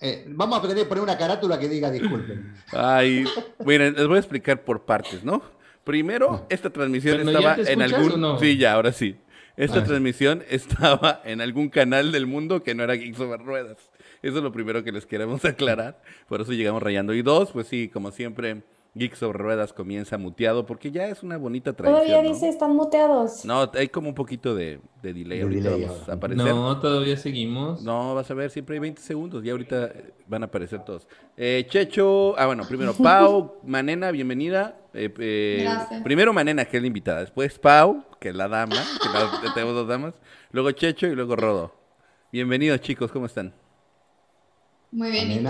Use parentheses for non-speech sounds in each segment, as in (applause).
Eh, vamos a tener que poner una carátula que diga disculpen. Ay, miren, les voy a explicar por partes, ¿no? Primero, esta transmisión estaba ¿ya te en algún... no? Sí, ya, ahora sí. Esta Ah. transmisión (laughs) estaba en algún canal del mundo que no era Geeks Over Ruedas. Eso es lo primero que les queremos (laughs) aclarar. Por eso llegamos rayando. Y dos, pues sí, como siempre, Geeks Over Ruedas comienza muteado porque ya es una bonita tradición, Todavía ¿no? dice, están muteados. No, hay como un poquito de, de delay. De ahorita delay vamos ahora. a aparecer. No, todavía seguimos. No, vas a ver, siempre hay 20 segundos. Y ahorita eh, van a aparecer todos. Eh, Checho, ah, bueno, primero (laughs) Pau, Manena, bienvenida. Eh, eh, Gracias. Primero Manena, que es la invitada. Después Pau, que es la dama, que la- tenemos dos damas. Luego Checho y luego Rodo. Bienvenidos, chicos, ¿cómo están? Muy bien, ¿y tú?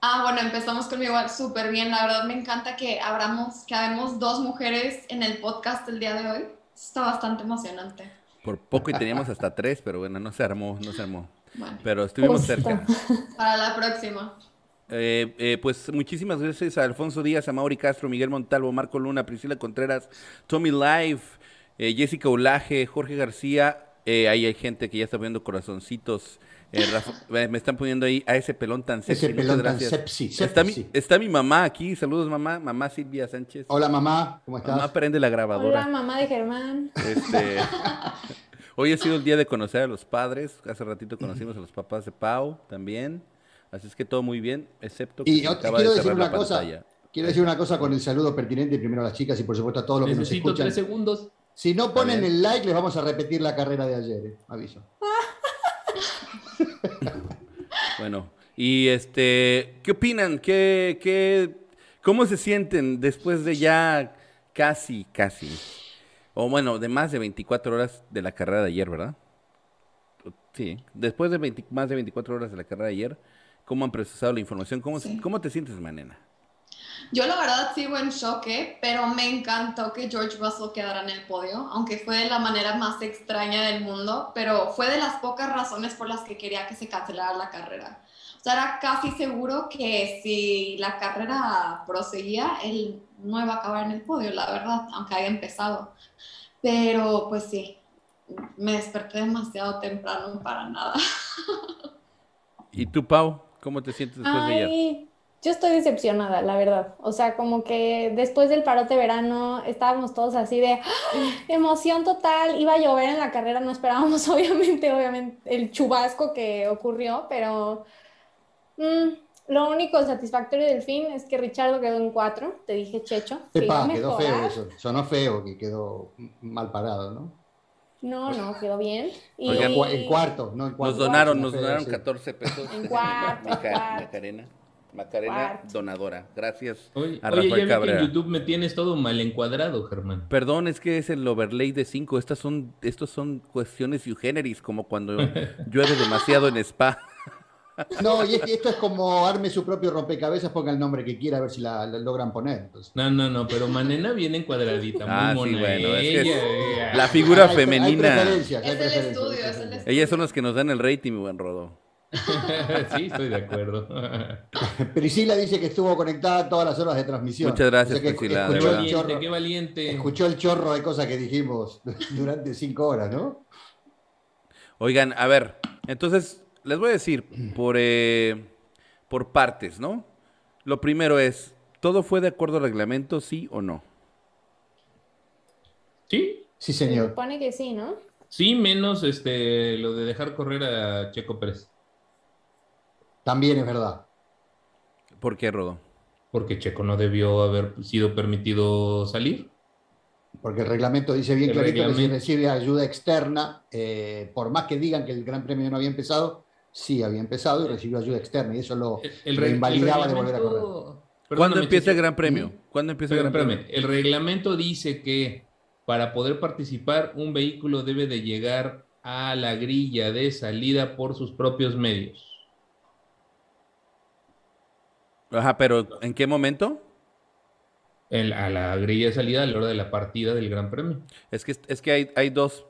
Ah, bueno, empezamos conmigo súper bien. La verdad me encanta que abramos, que habemos dos mujeres en el podcast el día de hoy. Está bastante emocionante. Por poco y teníamos hasta tres, pero bueno, no se armó, no se armó. Bueno, Pero estuvimos Justo. cerca. para la próxima. Eh, eh, pues muchísimas gracias a Alfonso Díaz, a Mauri Castro, Miguel Montalvo, Marco Luna, Priscila Contreras, Tommy Live, eh, Jessica Ulaje, Jorge García. eh, ahí hay gente que ya está viendo corazoncitos. Eh, Rafa- me están poniendo ahí a ese pelón tan sexy. Ese muchas pelón tan sepsi, Está mi, está mi mamá aquí. Saludos, mamá. Mamá Silvia Sánchez. Hola mamá, ¿cómo estás? Mamá prende la grabadora. Hola, mamá de Germán. Este, (laughs) hoy ha sido el día de conocer a los padres. Hace ratito conocimos a los papás de Pau también. Así es que todo muy bien, excepto que Y yo acaba quiero de decir una la cosa. pantalla. Quiero decir una cosa con el saludo pertinente primero a las chicas y por supuesto a todos los que nos Necesito escuchan. tres segundos. Si no ponen el like, les vamos a repetir la carrera de ayer, eh, aviso. (laughs) Bueno, y este, ¿qué opinan? ¿Qué, qué, ¿Cómo se sienten después de ya casi, casi, o bueno, de más de 24 horas de la carrera de ayer, ¿verdad? Sí, después de 20 más de 24 horas de la carrera de ayer, ¿cómo han procesado la información? ¿Cómo, Sí. ¿cómo te sientes, Manena? Yo la verdad sigo en choque, pero me encantó que George Russell quedara en el podio, aunque fue de la manera más extraña del mundo, pero fue de las pocas razones por las que quería que se cancelara la carrera. O sea, era casi seguro que si la carrera proseguía, él no iba a acabar en el podio, la verdad, aunque haya empezado. Pero pues sí, me desperté demasiado temprano para nada. (laughs) ¿Y tú, Pau? ¿Cómo te sientes después de ayer? Yo estoy decepcionada, la verdad. O sea, como que después del parote verano estábamos todos así de ¡ah! emoción total. Iba a llover en la carrera, no esperábamos (laughs) obviamente, obviamente el chubasco que ocurrió, pero mm, lo único satisfactorio del fin es que Richardo quedó en cuatro. Te dije, Checho, Epa, quedó feo eso. Sonó feo que quedó mal parado, ¿no? No, no, quedó bien. Y En cua- En cuarto, no en Nos cuarto. donaron, Sonó nos feo, donaron sí. 14 pesos. En cuarto. (laughs) Macarena. Macarena donadora. Gracias Oye, a oye, ya Rafael vi que en Cabrera. YouTube me tienes todo mal encuadrado, Germán. Perdón, es que es el overlay de 5. Estas son, estos son cuestiones eugeneris, como cuando (laughs) llueve demasiado en spa. No, y es que esto es como arme su propio rompecabezas, ponga el nombre que quiera, a ver si la, la logran poner. Entonces. No, no, no, pero Manena viene encuadradita, muy Ah, sí, mona. bueno, es que es ella, ella. La figura hay femenina. preferencias, hay Es el es estudio. Ellas son las que nos dan el rating, mi buen Rodo. (laughs) sí, estoy de acuerdo. (laughs) Priscila dice que estuvo conectada todas las horas de transmisión. Muchas gracias, O sea que Priscila, Escuchó el, valiente, chorro, qué valiente. escuchó el chorro de cosas que dijimos (laughs) durante cinco horas, ¿no? Oigan, a ver, entonces les voy a decir por, eh, por partes, ¿no? Lo primero es, ¿todo fue de acuerdo al reglamento, sí o no? Sí, Sí, Se señor. supone que sí, ¿no? sí, menos este lo de dejar correr a Checo Pérez. También es verdad. ¿Por qué, Rodo? Porque Checo no debió haber sido permitido salir. Porque el reglamento dice bien El clarito que si reglamento- recibe ayuda externa, eh, por más que digan que el Gran Premio no había empezado, sí había empezado y recibió ayuda externa y eso lo, El, el lo re- el invalidaba de volver a correr. reglamento- ¿Cuándo empieza el. Gran Premio? ¿Cuándo empieza el Gran espérame. Premio? El reglamento dice que para poder participar un vehículo debe de llegar a la grilla de salida por sus propios medios. Ajá, pero ¿en qué momento? El- a la grilla de salida a la hora de la partida del Gran Premio. Es que, es que hay, hay dos,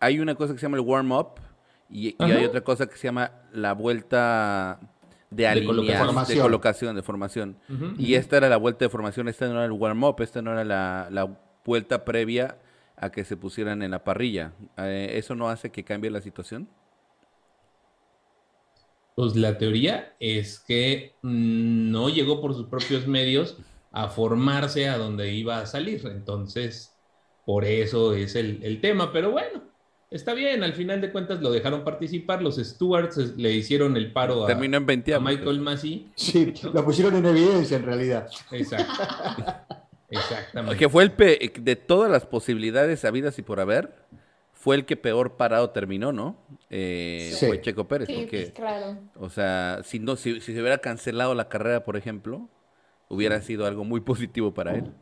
hay una cosa que se llama el warm-up y, hay otra cosa que se llama la vuelta de alineación, de colocación. colocación, Formación. de formación. Y esta era la vuelta de formación, esta no era el warm-up, esta no era la, la vuelta previa a que se pusieran en la parrilla. Eh, ¿Eso no hace que cambie la situación? Pues la teoría es que mm, no llegó por sus propios medios a formarse a donde iba a salir. Entonces, por eso es el, tema. Pero bueno, está bien. Al final de cuentas lo dejaron participar. Los Stewards le hicieron el paro a, Michael Massey. Sí, lo pusieron en evidencia en realidad. Exacto. (laughs) Exactamente. Que fue el de todas las posibilidades habidas y por haber fue el que peor parado terminó, ¿no? Eh, Fue Checo Pérez. Sí, porque, pues, claro. O sea, si, no, si, se hubiera cancelado la carrera, por ejemplo, hubiera sido algo muy positivo para él.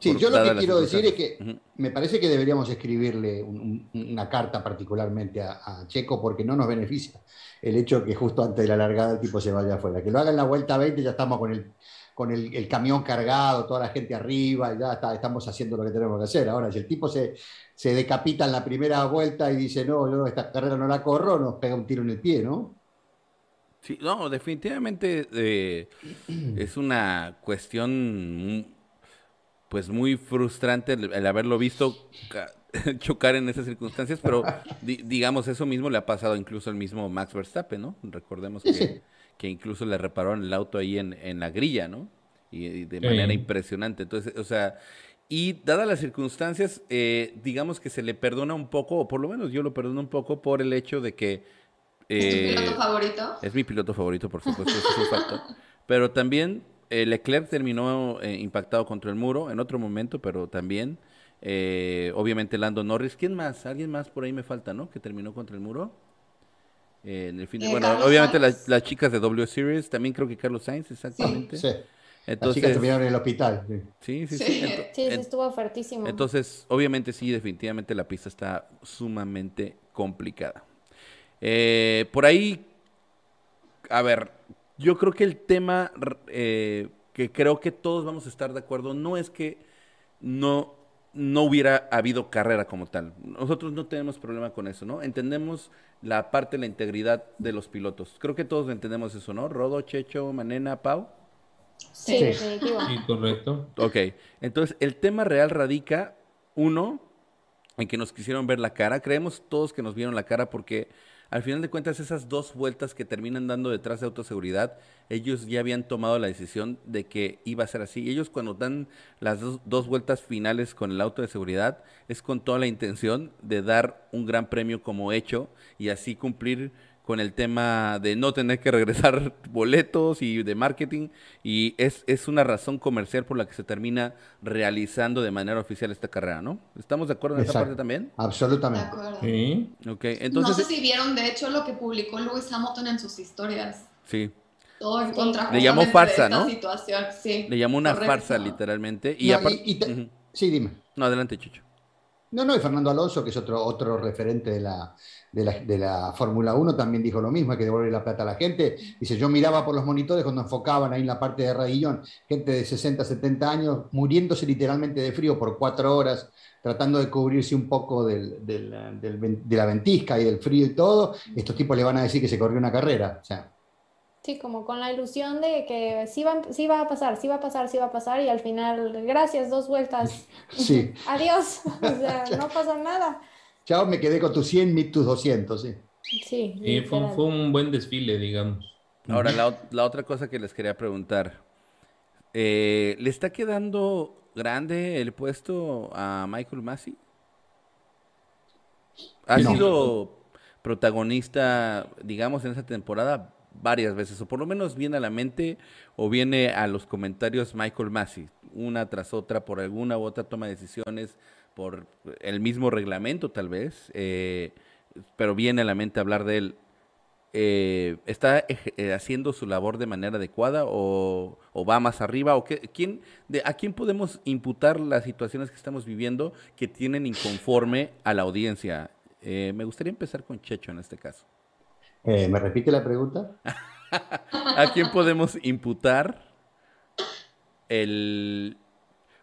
Sí, yo lo que quiero decir es que me parece que deberíamos escribirle una carta particularmente a, Checo porque no nos beneficia el hecho que justo antes de la largada el tipo se vaya afuera. Que lo haga en la vuelta 20 ya estamos con el, con el, camión cargado, toda la gente arriba, ya está, estamos haciendo lo que tenemos que hacer. Ahora, si el tipo se, se decapita en la primera vuelta y dice, no, yo esta carrera no la corro, nos pega un tiro en el pie, ¿no? Sí, no, definitivamente eh, es una cuestión pues muy frustrante el, haberlo visto (laughs) chocar en esas circunstancias, pero digamos, eso mismo le ha pasado incluso al mismo Max Verstappen, ¿no? Recordemos que, que incluso le repararon el auto ahí en, en la grilla, ¿no? Y, de manera impresionante. Entonces, o sea, y dadas las circunstancias, eh, digamos que se le perdona un poco, o por lo menos yo lo perdono un poco por el hecho de que... ¿Es tu eh, piloto favorito? Es mi piloto favorito, por supuesto, eso es un facto. (laughs) Pero también eh, Leclerc terminó impactado contra el muro en otro momento, pero también, obviamente, Lando Norris. ¿Quién más? ¿Alguien más por ahí me falta, no? Que terminó contra el muro. En el fin de... bueno, obviamente las, las, chicas de W Series, también creo que Carlos Sainz, exactamente. Sí. Entonces, Las terminaron en el hospital. Sí, sí, sí. Sí, sí, estuvo fuertísimo. Entonces, obviamente sí, definitivamente la pista está sumamente complicada. Eh, por ahí, a ver, yo creo que el tema eh, que creo que todos vamos a estar de acuerdo no es que no, no hubiera habido carrera como tal. Nosotros no tenemos problema con eso, ¿no? Entendemos la parte de la integridad de los pilotos. Creo que todos entendemos eso, ¿no? Rodo, Checho, Manena, Pau. Sí, definitivo. Sí, correcto. Ok, entonces el tema real radica, uno, en que nos quisieron ver la cara. Creemos todos que nos vieron la cara porque al final de cuentas esas dos vueltas que terminan dando detrás de autoseguridad, ellos ya habían tomado la decisión de que iba a ser así. Ellos cuando dan las dos, dos vueltas finales con el auto de seguridad es con toda la intención de dar un gran premio como hecho y así cumplir con el tema de no tener que regresar (laughs) boletos y de marketing y es, es una razón comercial por la que se termina realizando de manera oficial esta carrera, ¿no? ¿Estamos de acuerdo en esa parte también? Absolutamente. Sí. Okay, entonces, no sé si vieron de hecho lo que publicó Lewis Hamilton en sus historias. Sí. Todo en contra Le llamó farsa, ¿no? Situación. Sí, Le llamó una farsa literalmente. Y, Sí, dime. No, adelante, Chicho. No, no, y Fernando Alonso, que es otro, otro referente de la, de la, Fórmula 1 también dijo lo mismo, hay que devolver la plata a la gente. Dice, yo miraba por los monitores cuando enfocaban ahí en la parte de Radillón, gente de 60, 70 años muriéndose literalmente de frío por cuatro horas, tratando de cubrirse un poco de la ventisca y del frío y todo. Estos tipos le van a decir que se corrió una carrera. O sea, Sí, como con la ilusión de que sí va, sí va a pasar, sí va a pasar, sí va a pasar y al final, gracias, dos vueltas. Sí. (laughs) Adiós. O sea, (laughs) no pasa nada. Chao, me quedé con tus 100, tus 200, sí. Sí. fue, un buen desfile, digamos. Ahora, la, otra cosa que les quería preguntar. Eh, ¿Le está quedando grande el puesto a Michael Massey? Ha sido protagonista, digamos, en esa temporada varias veces, o por lo menos viene a la mente o viene a los comentarios Michael Massey, una tras otra, por alguna u otra toma de decisiones, por el mismo reglamento tal vez, eh, pero viene a la mente hablar de él. Eh, ¿Está eh, haciendo su labor de manera adecuada o, va más arriba? O qué, quién, de, ¿A quién podemos imputar las situaciones que estamos viviendo que tienen inconforme a la audiencia? me gustaría empezar con Checho en este caso. ¿Me repite la pregunta? (laughs) ¿A quién podemos imputar el,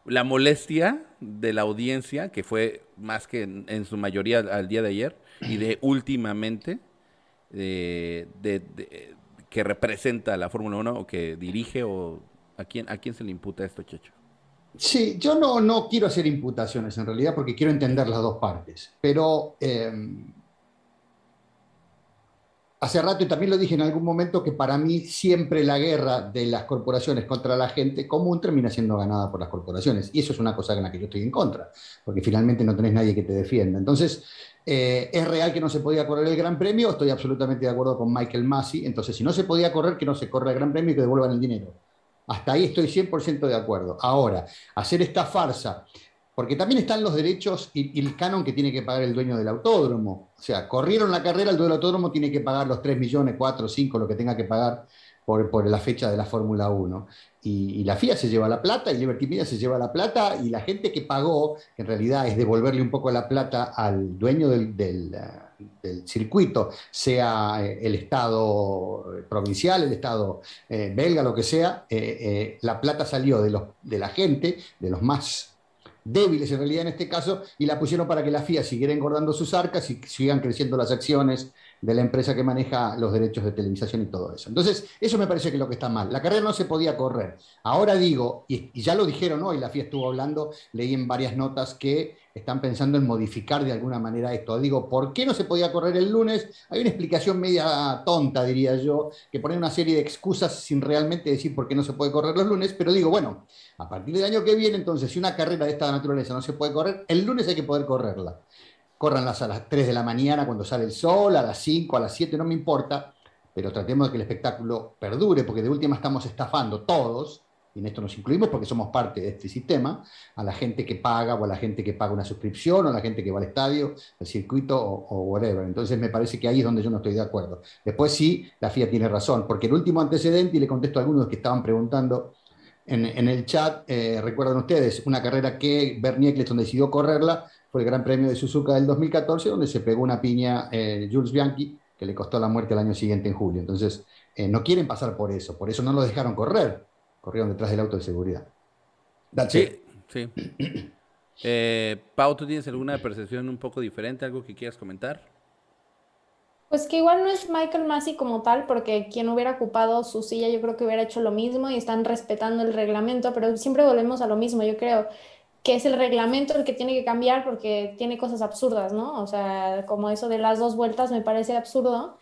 la molestia de la audiencia, que fue más que en, su mayoría al día de ayer, y de (clears throat) últimamente, de, que representa la Fórmula 1 o que dirige, o a quién, a quién se le imputa esto, Checho. Sí, yo no, no quiero hacer imputaciones en realidad porque quiero entender las dos partes, pero em, hace rato y también lo dije en algún momento que para mí siempre la guerra de las corporaciones contra la gente común termina siendo ganada por las corporaciones. Y eso es una cosa en la que yo estoy en contra, porque finalmente no tenés nadie que te defienda. Entonces, eh, ¿es real que no se podía correr el Gran Premio? Estoy absolutamente de acuerdo con Michael Massey. Entonces, si no se podía correr, que no se corra el Gran Premio y que devuelvan el dinero. Hasta ahí estoy 100% de acuerdo. Ahora, hacer esta farsa porque también están los derechos y, el canon que tiene que pagar el dueño del autódromo. O sea, corrieron la carrera, el dueño del autódromo tiene que pagar los 3 millones, 4, 5, lo que tenga que pagar por, por la fecha de la Fórmula 1. Y, la FIA se lleva la plata y Liberty Media se lleva la plata y la gente que pagó, en realidad es devolverle un poco la plata al dueño del, del, circuito, sea eh, el Estado provincial, el Estado eh, belga, lo que sea, eh, la plata salió de, los, de la gente, de los más débiles en realidad en este caso, y la pusieron para que la FIA siguiera engordando sus arcas y sigan creciendo las acciones de la empresa que maneja los derechos de televisación y todo eso. Entonces, eso me parece que es lo que está mal. La carrera no se podía correr. Ahora digo, y, ya lo dijeron hoy, la FIA estuvo hablando, leí en varias notas que están pensando en modificar de alguna manera esto. Digo, ¿por qué no se podía correr el lunes? Hay una explicación media tonta, diría yo, que pone una serie de excusas sin realmente decir por qué no se puede correr los lunes, pero digo, bueno, a partir del año que viene, entonces, si una carrera de esta naturaleza no se puede correr, el lunes hay que poder correrla corranlas a las 3 de la mañana cuando sale el sol, a las 5, a las 7, no me importa, pero tratemos de que el espectáculo perdure, porque de última estamos estafando todos, y en esto nos incluimos porque somos parte de este sistema, a la gente que paga o a la gente que paga una suscripción o a la gente que va al estadio, al circuito o, whatever. Entonces me parece que ahí es donde yo no estoy de acuerdo. Después sí, la FIA tiene razón, porque el último antecedente, y le contesto a algunos que estaban preguntando en, el chat, eh, recuerdan ustedes, una carrera que Bernie Eccleston decidió correrla, fue el Gran Premio de Suzuka del 2014, donde se pegó una piña eh, Jules Bianchi, que le costó la muerte el año siguiente en julio. Entonces, eh, no quieren pasar por eso, por eso no lo dejaron correr, corrieron detrás del auto de seguridad. sí, sí. (clears throat) Eh, Pau, ¿tú tienes alguna percepción un poco diferente, algo que quieras comentar? Pues que igual no es Michael Massey como tal, porque quien hubiera ocupado su silla yo creo que hubiera hecho lo mismo y están respetando el reglamento, pero siempre volvemos a lo mismo, yo creo que es el reglamento el que tiene que cambiar porque tiene cosas absurdas, ¿no? O sea, como eso de las dos vueltas me parece absurdo.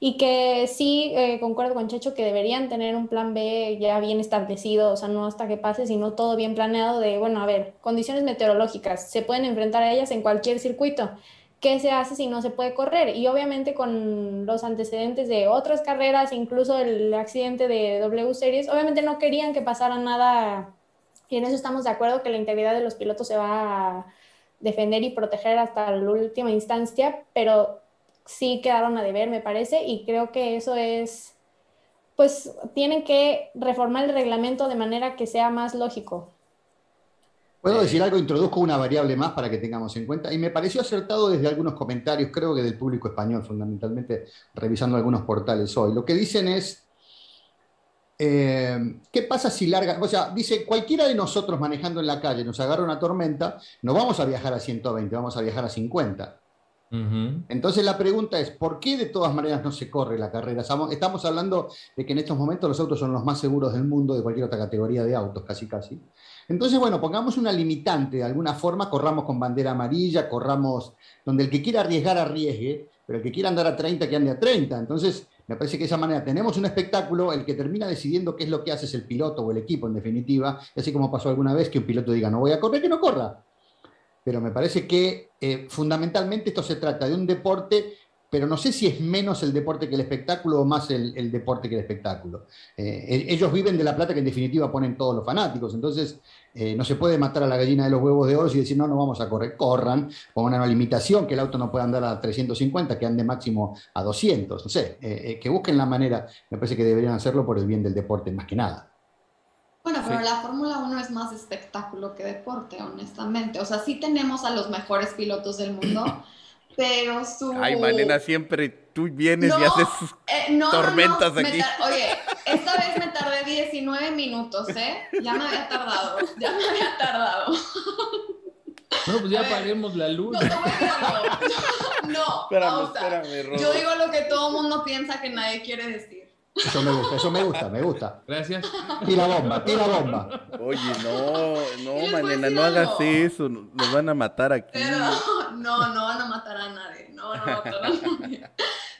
Y que sí, eh, concuerdo con Checho que deberían tener un plan B ya bien establecido, o sea, no hasta que pase, sino todo bien planeado de, bueno, a ver, condiciones meteorológicas, se pueden enfrentar a ellas en cualquier circuito. ¿Qué se hace si no se puede correr? Y obviamente con los antecedentes de otras carreras, incluso el accidente de W Series, obviamente no querían que pasara nada y en eso estamos de acuerdo que la integridad de los pilotos se va a defender y proteger hasta la última instancia, pero sí quedaron a deber, me parece, y creo que eso es, pues tienen que reformar el reglamento de manera que sea más lógico. Puedo decir algo, introduzco una variable más para que tengamos en cuenta, y me pareció acertado desde algunos comentarios, creo que del público español, fundamentalmente, revisando algunos portales hoy. Lo que dicen es, eh, ¿Qué pasa si larga? O sea, dice, cualquiera de nosotros manejando en la calle nos agarra una tormenta, no vamos a viajar a 120, vamos a viajar a 50. Entonces la pregunta es, ¿por qué de todas maneras no se corre la carrera? Estamos hablando de que en estos momentos los autos son los más seguros del mundo de cualquier otra categoría de autos, casi casi. Entonces, bueno, pongamos una limitante de alguna forma, corramos con bandera amarilla, corramos donde el que quiera arriesgar arriesgue, pero el que quiera andar a 30 que ande a 30. Entonces, me parece que de esa manera tenemos un espectáculo, el que termina decidiendo qué es lo que hace es el piloto o el equipo, en definitiva, así como pasó alguna vez que un piloto diga no voy a correr, que no corra. Pero me parece que eh, fundamentalmente esto se trata de un deporte pero no sé si es menos el deporte que el espectáculo o más el, deporte que el espectáculo. Eh, ellos viven de la plata que en definitiva ponen todos los fanáticos, entonces eh, no se puede matar a la gallina de los huevos de oro y decir, no, no vamos a correr, corran, pongan una limitación, que el auto no pueda andar a 350, que ande máximo a 200, no sé, eh, que busquen la manera, me parece que deberían hacerlo por el bien del deporte más que nada. Bueno, pero la Fórmula 1 es más espectáculo que deporte, honestamente. O sea, sí tenemos a los mejores pilotos del mundo, (coughs) pero su... Ay, Malena, siempre tú vienes y haces eh, tormentas aquí. Oye, esta vez me tardé 19 minutos, ¿eh? Ya me había tardado, ya me había tardado. No, pues ya apaguemos la luz. No, no, espérame, espérame, yo digo lo que todo mundo piensa que nadie quiere decir. Eso me gusta, eso me gusta, me gusta. Gracias. Tira bomba, tira bomba. Oye, no, no, Manena, no hagas eso, nos van a matar aquí. no, no van a matar a nadie, no, no van a matar a nadie.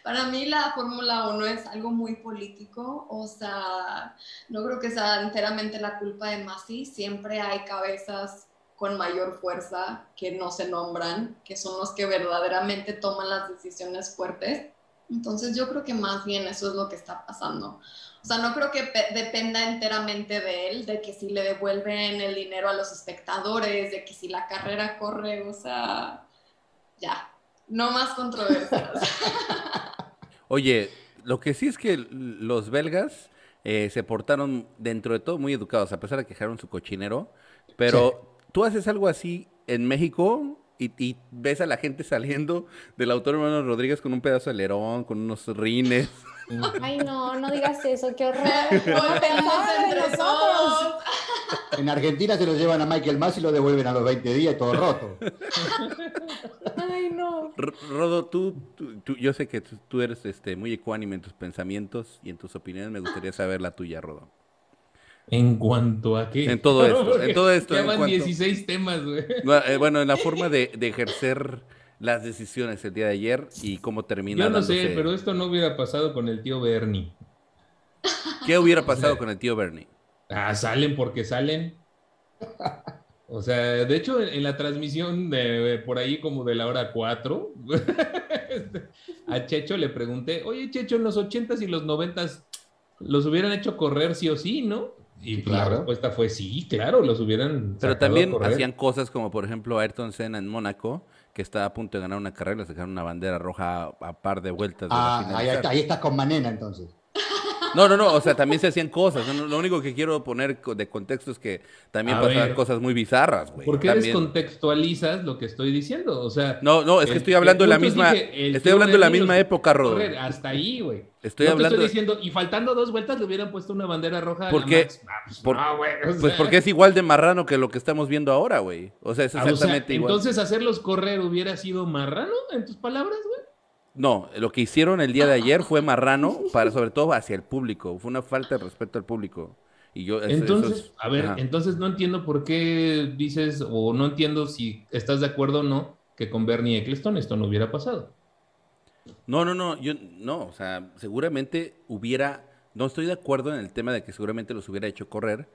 Para mí la Fórmula 1 es algo muy político, o sea, no creo que sea enteramente la culpa de Masi, siempre hay cabezas con mayor fuerza que no se nombran, que son los que verdaderamente toman las decisiones fuertes. Entonces yo creo que más bien eso es lo que está pasando. O sea, no creo que dependa enteramente de él, de que si le devuelven el dinero a los espectadores, de que si la carrera corre, o sea, ya, no más controversias. (laughs) Oye, lo que sí es que los belgas eh, se portaron dentro de todo muy educados, a pesar de que dejaron su cochinero, pero tú haces algo así en México y, ves a la gente saliendo del autor hermano Rodríguez con un pedazo de lerón, con unos rines. (laughs) Ay, no, no digas eso, qué horror. entre nosotros. En Argentina se lo llevan a Michael Mass y lo devuelven a los 20 días todo roto. Ay, no. Rodo, tú, yo sé que tú, eres este, muy ecuánime en tus pensamientos y en tus opiniones. Me gustaría saber la tuya, Rodo. ¿En cuanto a qué? En todo esto. (laughs) en todo esto. Ya van 16 temas, güey. (laughs) Eh, bueno, en la forma de, ejercer las decisiones el día de ayer y cómo termina. Yo no sé, pero esto no hubiera pasado con el tío Bernie. ¿Qué hubiera pasado con el tío Bernie? Ah, salen porque salen. O sea, de hecho, en, la transmisión de, por ahí como de la hora 4, (laughs) a Checho le pregunté, oye Checho, en los 80s y los 90s, ¿los hubieran hecho correr sí o sí, no? Y pues la respuesta fue sí, claro, los hubieran. Pero también hacían cosas como, por ejemplo, Ayrton Senna en Mónaco, que estaba a punto de ganar una carrera, le sacaron una bandera roja a, par de vueltas. ah, ahí, ahí estás con Manena entonces. No, no, no, o sea, también se hacían cosas. lo único que quiero poner de contexto es que también pasaban cosas muy bizarras, güey. ¿Por qué descontextualizas lo que estoy diciendo? O sea, no, no, es que estoy hablando de la misma, estoy hablando de la misma época, Rodo. Hasta ahí, güey. Estoy hablando. estoy diciendo, y faltando dos vueltas le hubieran puesto una bandera roja. Porque, ah, pues, pues, porque es igual de marrano que lo que estamos viendo ahora, güey. O sea, es ah, exactamente igual. Entonces, hacerlos correr hubiera sido marrano, en tus palabras, güey. No, lo que hicieron el día de ayer fue marrano, para sobre todo hacia el público. Fue una falta de respeto al público. Y yo, entonces, a ver, entonces no entiendo por qué dices, o no entiendo si estás de acuerdo o no, que con Bernie Eccleston esto no hubiera pasado. No, no, no, yo no, o sea, seguramente hubiera, no estoy de acuerdo en el tema de que seguramente los hubiera hecho correr,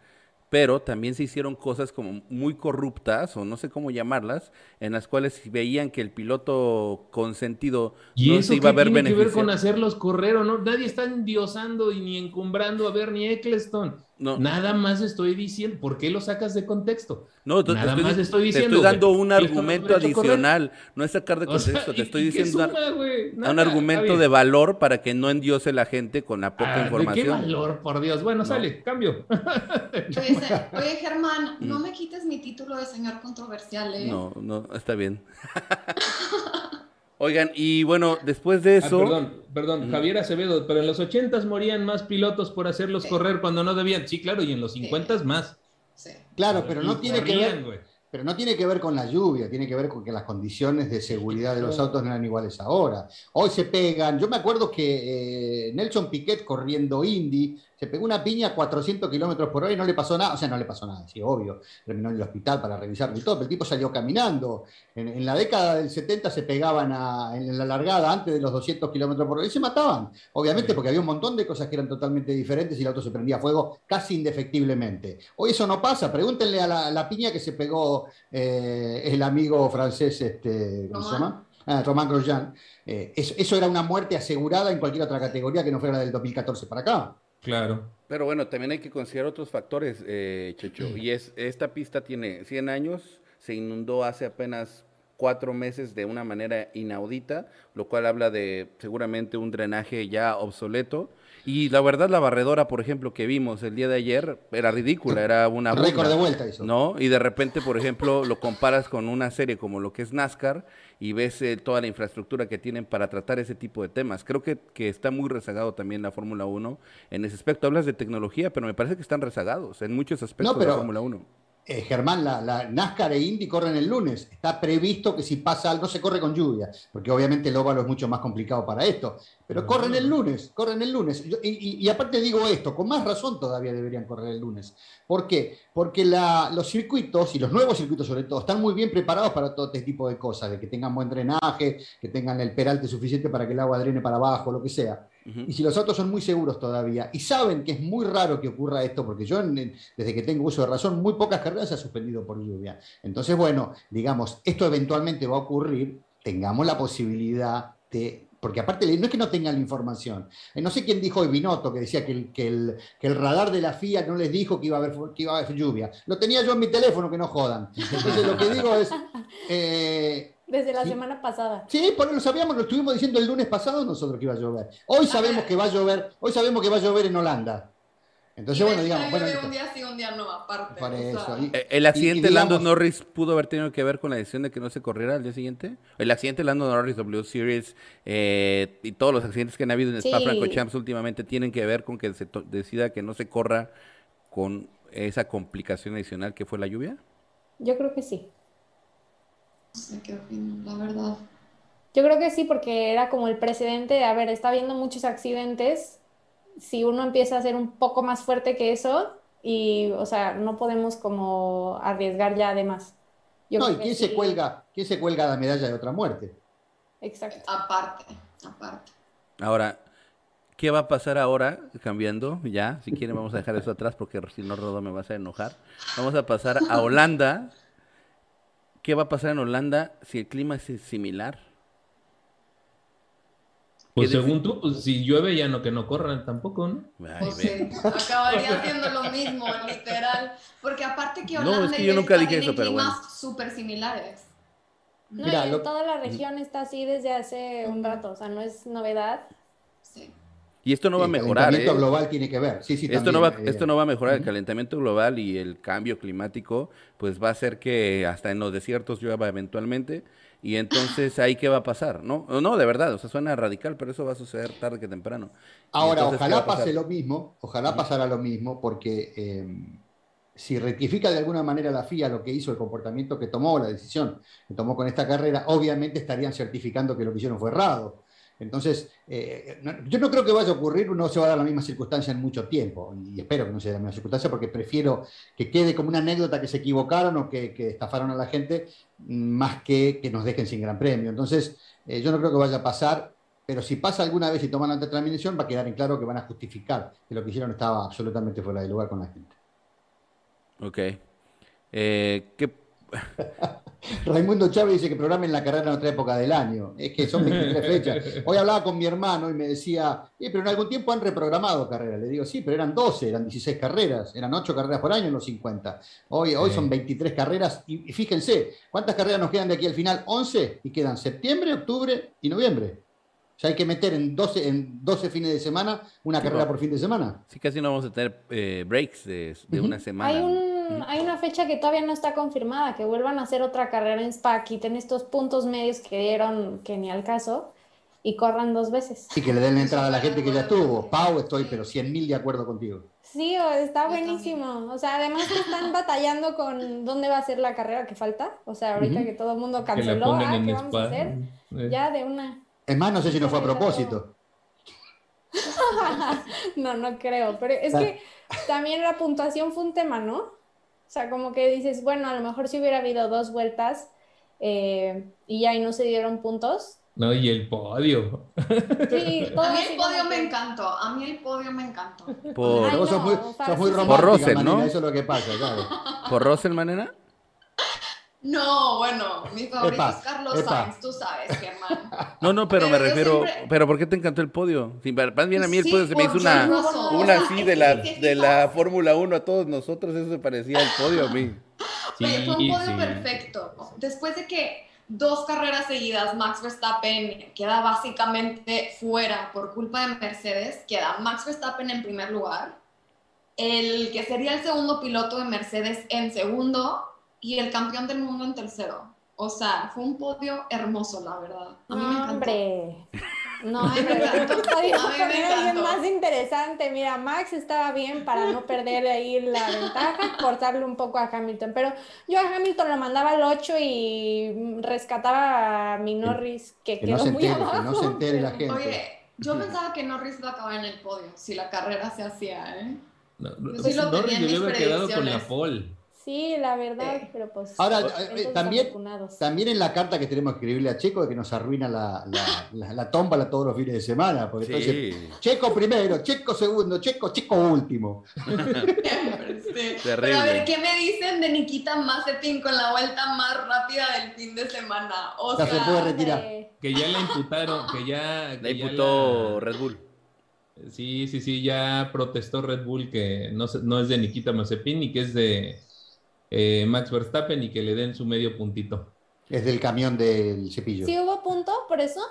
pero también se hicieron cosas como muy corruptas, o no sé cómo llamarlas, en las cuales veían que el piloto consentido ¿Y no se iba a ver tiene que ver con hacerlos correr o no? Nadie está endiosando y ni encumbrando a Bernie Eccleston. No. Nada más estoy diciendo, ¿por qué lo sacas de contexto? No, Nada más estoy diciendo. Te estoy dando un argumento adicional, no es sacar de contexto, te estoy diciendo un argumento de valor para que no endiose la gente con la poca información. Ah, ¿De qué valor, por Dios? Bueno, sale, cambio. (laughs) (laughs) Oye, Germán, no mm. me quites mi título de señor controversial, ¿eh? No, no, está bien. (laughs) Oigan, y bueno, después de ah, eso. perdón, perdón, Javier Acevedo, pero en los 80 morían más pilotos por hacerlos correr cuando no debían. Sí, claro, y en los 50 más. Sí. Claro, pero no tiene que ver. Pero no tiene que ver con la lluvia, tiene que ver con que las condiciones de seguridad de los autos no eran iguales ahora. Hoy se pegan. Yo me acuerdo que eh, Nelson Piquet corriendo Indy se pegó una piña a 400 kilómetros por hora y no le pasó nada. O sea, no le pasó nada, sí, obvio. Terminó en el hospital para revisarlo y todo, pero el tipo salió caminando. En, la década del 70 se pegaban en la largada antes de los 200 kilómetros por hora y se mataban. Obviamente, porque había un montón de cosas que eran totalmente diferentes y el auto se prendía a fuego casi indefectiblemente. Hoy eso no pasa. Pregúntenle a la, piña que se pegó eh, el amigo francés, este, ¿cómo se llama? Ah, Román Grosjean. Eh, eso, eso era una muerte asegurada en cualquier otra categoría que no fuera la del 2014 para acá. Claro. Pero bueno, también hay que considerar otros factores, eh, Checho. Y es, esta pista tiene 100 años, se inundó hace apenas cuatro meses de una manera inaudita, lo cual habla de seguramente un drenaje ya obsoleto. Y la verdad, la barredora, por ejemplo, que vimos el día de ayer, era ridícula, era una... Récord de vuelta eso. ¿No? Y de repente, por ejemplo, lo comparas con una serie como lo que es NASCAR y ves eh, toda la infraestructura que tienen para tratar ese tipo de temas. Creo que, que está muy rezagado también la Fórmula 1 en ese aspecto. Hablas de tecnología, pero me parece que están rezagados en muchos aspectos de la Fórmula 1 eh, Germán, la, la, NASCAR e Indy corren el lunes. Está previsto que si pasa algo, no se corre con lluvia, porque obviamente el óvalo es mucho más complicado para esto. Pero corren el lunes, corren el lunes. Y, aparte digo esto, con más razón todavía deberían correr el lunes. ¿Por qué? Porque los circuitos, y los nuevos circuitos sobre todo, están muy bien preparados para todo este tipo de cosas, de que tengan buen drenaje, que tengan el peralte suficiente para que el agua drene para abajo, lo que sea. Y si los autos son muy seguros todavía y saben que es muy raro que ocurra esto, porque yo desde que tengo uso de razón, muy pocas carreras se ha suspendido por lluvia. Entonces, bueno, digamos, esto eventualmente va a ocurrir, tengamos la posibilidad de porque aparte no es que no tengan la información. Eh, no sé quién dijo hoy Binotto, que decía que el, que, el, que el, radar de la FIA no les dijo que iba, a haber, que iba a haber lluvia. Lo tenía yo en mi teléfono, que no jodan. Entonces lo que digo es, (laughs) eh, desde la semana pasada. Sí, porque lo sabíamos, lo estuvimos diciendo el lunes pasado nosotros que iba a llover. Hoy sabemos que va a llover, hoy sabemos que va a llover en Holanda. Entonces, bueno, digamos. Bueno, un día sí, un día no, aparte. Eh, ¿El accidente de Lando Norris pudo haber tenido que ver con la decisión de que no se corriera al día siguiente? El accidente de Lando Norris W Series eh, y todos los accidentes que han habido en Spa Francorchamps últimamente tienen que ver con que se decida que no se corra con esa complicación adicional que fue la lluvia. Yo creo que sí. No sé qué la verdad. Yo creo que sí, porque era como el precedente de, a ver, está habiendo muchos accidentes, si uno empieza a ser un poco más fuerte que eso, y, o sea, no podemos como arriesgar ya además. no, ¿y quién se, cuelga, quién se cuelga la medalla de otra muerte? Exacto. Aparte, aparte. Ahora, ¿qué va a pasar ahora? Cambiando, ya, si quieren vamos a dejar eso atrás porque si no, Rodo me vas a enojar. Vamos a pasar a Holanda. ¿Qué va a pasar en Holanda si el clima es similar? Pues según tú, pues si llueve ya no que no corran tampoco, ¿no? Pues sí, acabaría siendo lo mismo, literal. Porque aparte que Holanda no, es que yo nunca dije eso, pero bueno. súper similares. No, en toda la región está así desde hace un rato, o sea, no es novedad. Y esto no va a mejorar. El calentamiento ¿eh? global tiene que ver. Sí, sí, esto, no va, eh, esto no va a mejorar. El calentamiento global y el cambio climático, pues va a hacer que hasta en los desiertos llueva eventualmente. Y entonces ahí qué va a pasar, ¿no? No, de verdad, o sea, suena radical, pero eso va a suceder tarde que temprano. Ahora, ojalá pase lo mismo, ojalá pasara lo mismo, porque em, si rectifica de alguna manera la FIA lo que hizo, el comportamiento que tomó, la decisión que tomó con esta carrera, obviamente estarían certificando que lo que hicieron fue errado. Entonces, eh, yo no creo que vaya a ocurrir, no se va a dar la misma circunstancia en mucho tiempo, y espero que no sea la misma circunstancia, porque prefiero que quede como una anécdota que se equivocaron o que, estafaron a la gente, más que que nos dejen sin gran premio. Entonces, eh, yo no creo que vaya a pasar, pero si pasa alguna vez y toman la determinación, va a quedar en claro que van a justificar que lo que hicieron estaba absolutamente fuera de lugar con la gente. Ok. Eh, ¿Qué (laughs) Raimundo Chávez dice que programen la carrera en otra época del año. Es que son 23 fechas. Hoy hablaba con mi hermano y me decía, eh, pero en algún tiempo han reprogramado carreras. Le digo, sí, pero eran 12, eran 16 carreras, eran 8 carreras por año en los 50. Hoy, hoy son 23 carreras y, fíjense, ¿cuántas carreras nos quedan de aquí al final? 11 y quedan septiembre, octubre y noviembre. O sea, hay que meter en 12, en 12 fines de semana una carrera por fin de semana. Sí, casi no vamos a tener eh, breaks de, una semana. Hay un hay una fecha que todavía no está confirmada, que vuelvan a hacer otra carrera en Spa, quiten estos puntos medios que dieron que ni al caso y corran dos veces. Sí, que le den la entrada a la gente que ya estuvo. Pau, estoy pero 100 mil de acuerdo contigo. Sí, está buenísimo. O sea, además que están (laughs) batallando con dónde va a ser la carrera que falta. O sea, ahorita que todo el mundo canceló, ah, ¿qué vamos a hacer? Eh. Ya de una. Es más, no sé si no fue a propósito. (laughs) no, no creo. Pero es que también la puntuación fue un tema, ¿no? O sea, como que dices, bueno, a lo mejor si hubiera habido dos vueltas eh, y ya ahí no se dieron puntos. No, y el podio. Sí, a mí el podio me encantó. A mí el podio me encantó. Por, Ay, no, muy, muy Por Russell, ¿no? Eso es lo que pasa, claro. ¿Por Russell, Manena? No, bueno, mi favorito es Carlos Sainz, tú sabes, Germán. (laughs) No, no, pero, me refiero, pero ¿por qué te encantó el podio? Si más bien a mí el podio se me hizo una, una así de la, de la Fórmula 1 a todos nosotros, eso se parecía al podio a mí. (laughs) Sí, fue un podio perfecto. Después de que dos carreras seguidas Max Verstappen queda básicamente fuera por culpa de Mercedes, queda Max Verstappen en primer lugar, el que sería el segundo piloto de Mercedes en segundo y el campeón del mundo en tercero. O sea, fue un podio hermoso, la verdad. A mí me encantó. Hombre. No, pero podíamos poner a alguien más interesante. Mira, Max estaba bien para no perder ahí la ventaja, cortarle un poco a Hamilton. Pero yo a Hamilton lo mandaba al 8 y rescataba a mi Norris, que, quedó muy abajo. Que no se entere la gente. Oye, yo pensaba que Norris iba a acabar en el podio si la carrera se hacía, ¿eh? No, sí Norris debió haber quedado con la pole. Sí, la verdad, pero pues. Ahora, eh, también, también en la carta que tenemos que escribirle a Checo de que nos arruina la, la, la, tómbala todos los fines de semana. Porque entonces, Checo primero, Checo segundo, Checo, Checo último. (laughs) Pero a ver, ¿qué me dicen de Nikita Mazepin con la vuelta más rápida del fin de semana? O ya se puede retirar. Que ya la imputaron, que ya. la imputó Red Bull. Sí, sí, sí, ya protestó Red Bull que no, no es de Nikita Mazepin ni que es de eh, Max Verstappen y que le den su medio puntito. Es del camión del cepillo. ¿Sí hubo punto por eso?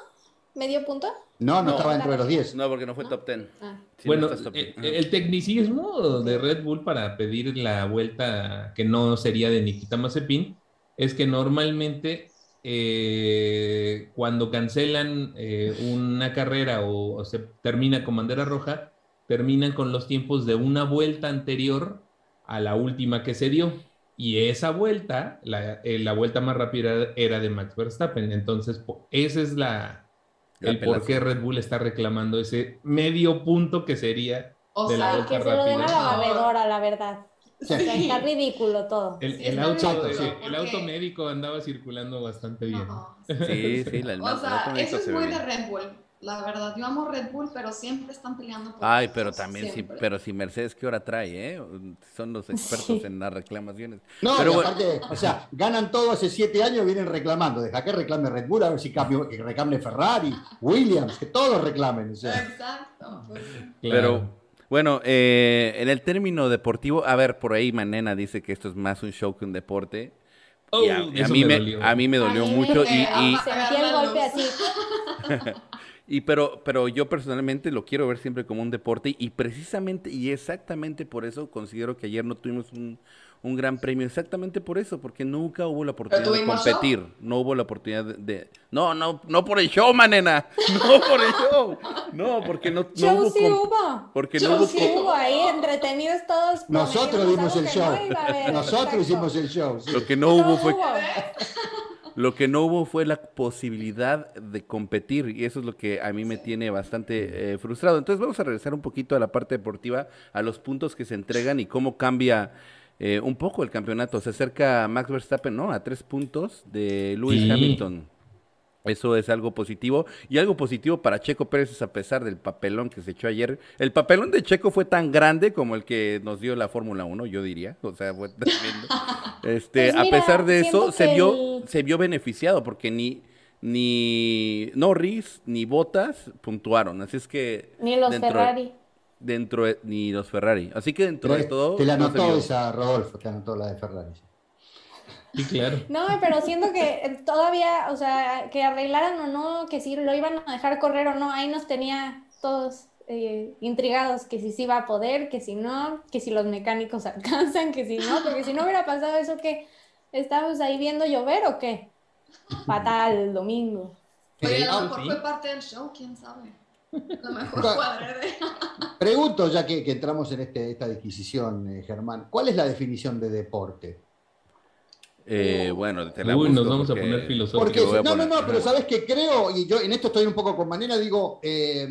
¿Medio punto? No, no, estaba dentro de los 10. No, porque no fue top 10. Ah. bueno, eh, el, tecnicismo de Red Bull para pedir la vuelta que no sería de Nikita Mazepin es que normalmente eh, cuando cancelan una carrera o, se termina con bandera roja, terminan con los tiempos de una vuelta anterior a la última que se dio. Y esa vuelta, la, eh, la, vuelta más rápida era de Max Verstappen. Entonces, ese es la, el por qué Red Bull está reclamando ese medio punto que sería o de la vuelta que se lo den a la barredora, la verdad. está ridículo todo. El, auto, el auto médico andaba circulando bastante bien. (laughs) sí, sí, la, O sea, eso es muy de Red Bull la verdad. Yo amo Red Bull, pero siempre están peleando por Ay, pero también, si, pero si Mercedes, ¿qué hora trae, eh? Son los expertos en las reclamaciones. No, pero aparte, o sea, (laughs) ganan todo hace siete años, vienen reclamando. Deja que reclame Red Bull, a ver si cambio, que reclame Ferrari, Williams, que todos reclamen. Exacto. Pues pero, bueno, eh, en el término deportivo, a ver, por ahí Manena dice que esto es más un show que un deporte. Oh, y a, mí me, a, mí me, dolió mucho y, y... (laughs) Sentí el golpe así. (laughs) Y pero, pero yo personalmente lo quiero ver siempre como un deporte y precisamente y exactamente por eso considero que ayer no tuvimos un, un gran premio, exactamente por eso, porque nunca hubo la oportunidad de competir, no hubo la oportunidad de, no, no, no por el show, manena, (laughs) no por el show, no, porque no, no hubo, sí hubo, porque no hubo, sí hubo ahí entretenidos todos. Nosotros dimos el show, nosotros hicimos el show. Lo que no hubo fue lo que no hubo fue la posibilidad de competir y eso es lo que a mí me tiene bastante eh, frustrado. Entonces vamos a regresar un poquito a la parte deportiva, a los puntos que se entregan y cómo cambia eh, un poco el campeonato. Se acerca Max Verstappen, ¿no? A tres puntos de Lewis Hamilton. Eso es algo positivo. Y algo positivo para Checo Pérez a pesar del papelón que se echó ayer. El papelón de Checo fue tan grande como el que nos dio la Fórmula 1, yo diría. O sea, fue (laughs) Este, pues a pesar de eso, se vio, se vio beneficiado porque ni, ni Norris ni Bottas puntuaron. Así es que. Ni los Ferrari. Dentro ni los Ferrari. Así que dentro de todo. Te la anotó esa, Rodolfo, te anotó la de Ferrari. Sí, claro. No, pero siento que todavía, o sea, que arreglaran o no, que si lo iban a dejar correr o no, ahí nos tenía todos eh, intrigados, que si sí va a poder, que si no, que si los mecánicos (laughs) alcanzan, que si no, porque si no hubiera pasado eso, que estábamos ahí viendo llover o qué? Fatal el domingo. Oye, a lo mejor fue parte del show, quién sabe. Lo mejor cuadre de... Pregunto, ya que, entramos en este, esta disquisición, eh, Germán, ¿cuál es la definición de deporte? Eh, bueno, te la Uy, nos vamos a poner filosóficos. No, no, no, pero sabes que creo, y yo en esto estoy un poco con manera, digo, eh,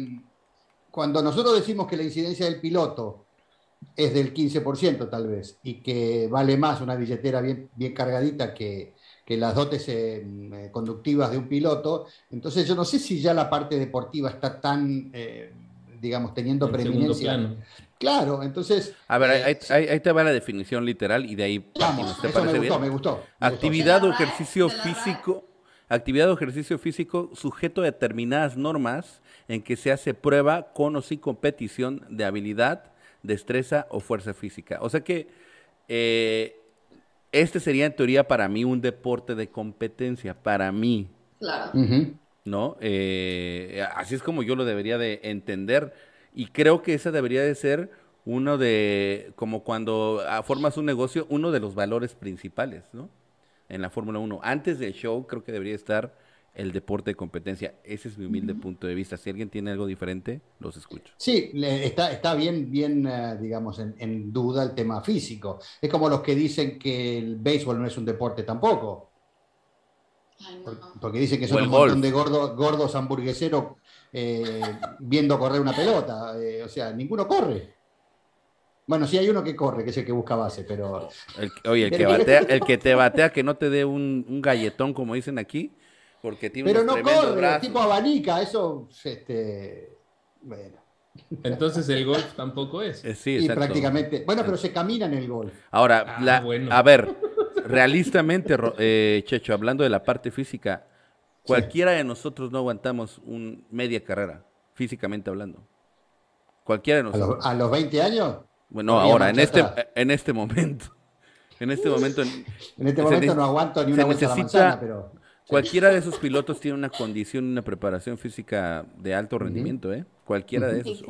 cuando nosotros decimos que la incidencia del piloto es del 15% tal vez, y que vale más una billetera bien, bien cargadita que, que las dotes eh, conductivas de un piloto, entonces yo no sé si ya la parte deportiva está tan, digamos, teniendo preeminencia. Claro, entonces. A ver, ahí, eh, te va la definición literal y de ahí. Vamos, ¿te me gustó, me gustó. actividad o ejercicio físico. Actividad o ejercicio físico sujeto a determinadas normas en que se hace prueba con o sin competición de habilidad, destreza o fuerza física. O sea que eh, este sería en teoría para mí un deporte de competencia, para mí. Claro. ¿No? Eh, así es como yo lo debería de entender y creo que esa debería de ser uno de, como cuando ah, formas un negocio, uno de los valores principales, ¿no? En la Fórmula 1. Antes del show creo que debería estar el deporte de competencia. Ese es mi humilde punto de vista. Si alguien tiene algo diferente, los escucho. Sí, está, está bien, bien eh, digamos, en, duda el tema físico. Es como los que dicen que el béisbol no es un deporte tampoco. Porque dicen que son un montón de gordos, gordos hamburgueseros eh, viendo correr una pelota. Eh, o sea, ninguno corre. Bueno, sí hay uno que corre, que es el que busca base, pero... oye, el que, batea, (laughs) el que te batea, que no te dé un galletón, como dicen aquí, porque tiene Pero no corre, tipo abanica, eso, este, bueno. Entonces el golf tampoco es. Eh, sí, y prácticamente. Bueno, pero se camina en el golf. Ahora, ah, a ver, realistamente, eh, Checho, hablando de la parte física, cualquiera de nosotros no aguantamos un media carrera, físicamente hablando. Cualquiera de nosotros. ¿A, los, 20 años? Bueno, ahora, en este, en este momento. En este momento. En este momento no aguanto ni una vuelta a la manzana, pero. Cualquiera de esos pilotos tiene una condición, una preparación física de alto rendimiento, ¿eh? Cualquiera de esos.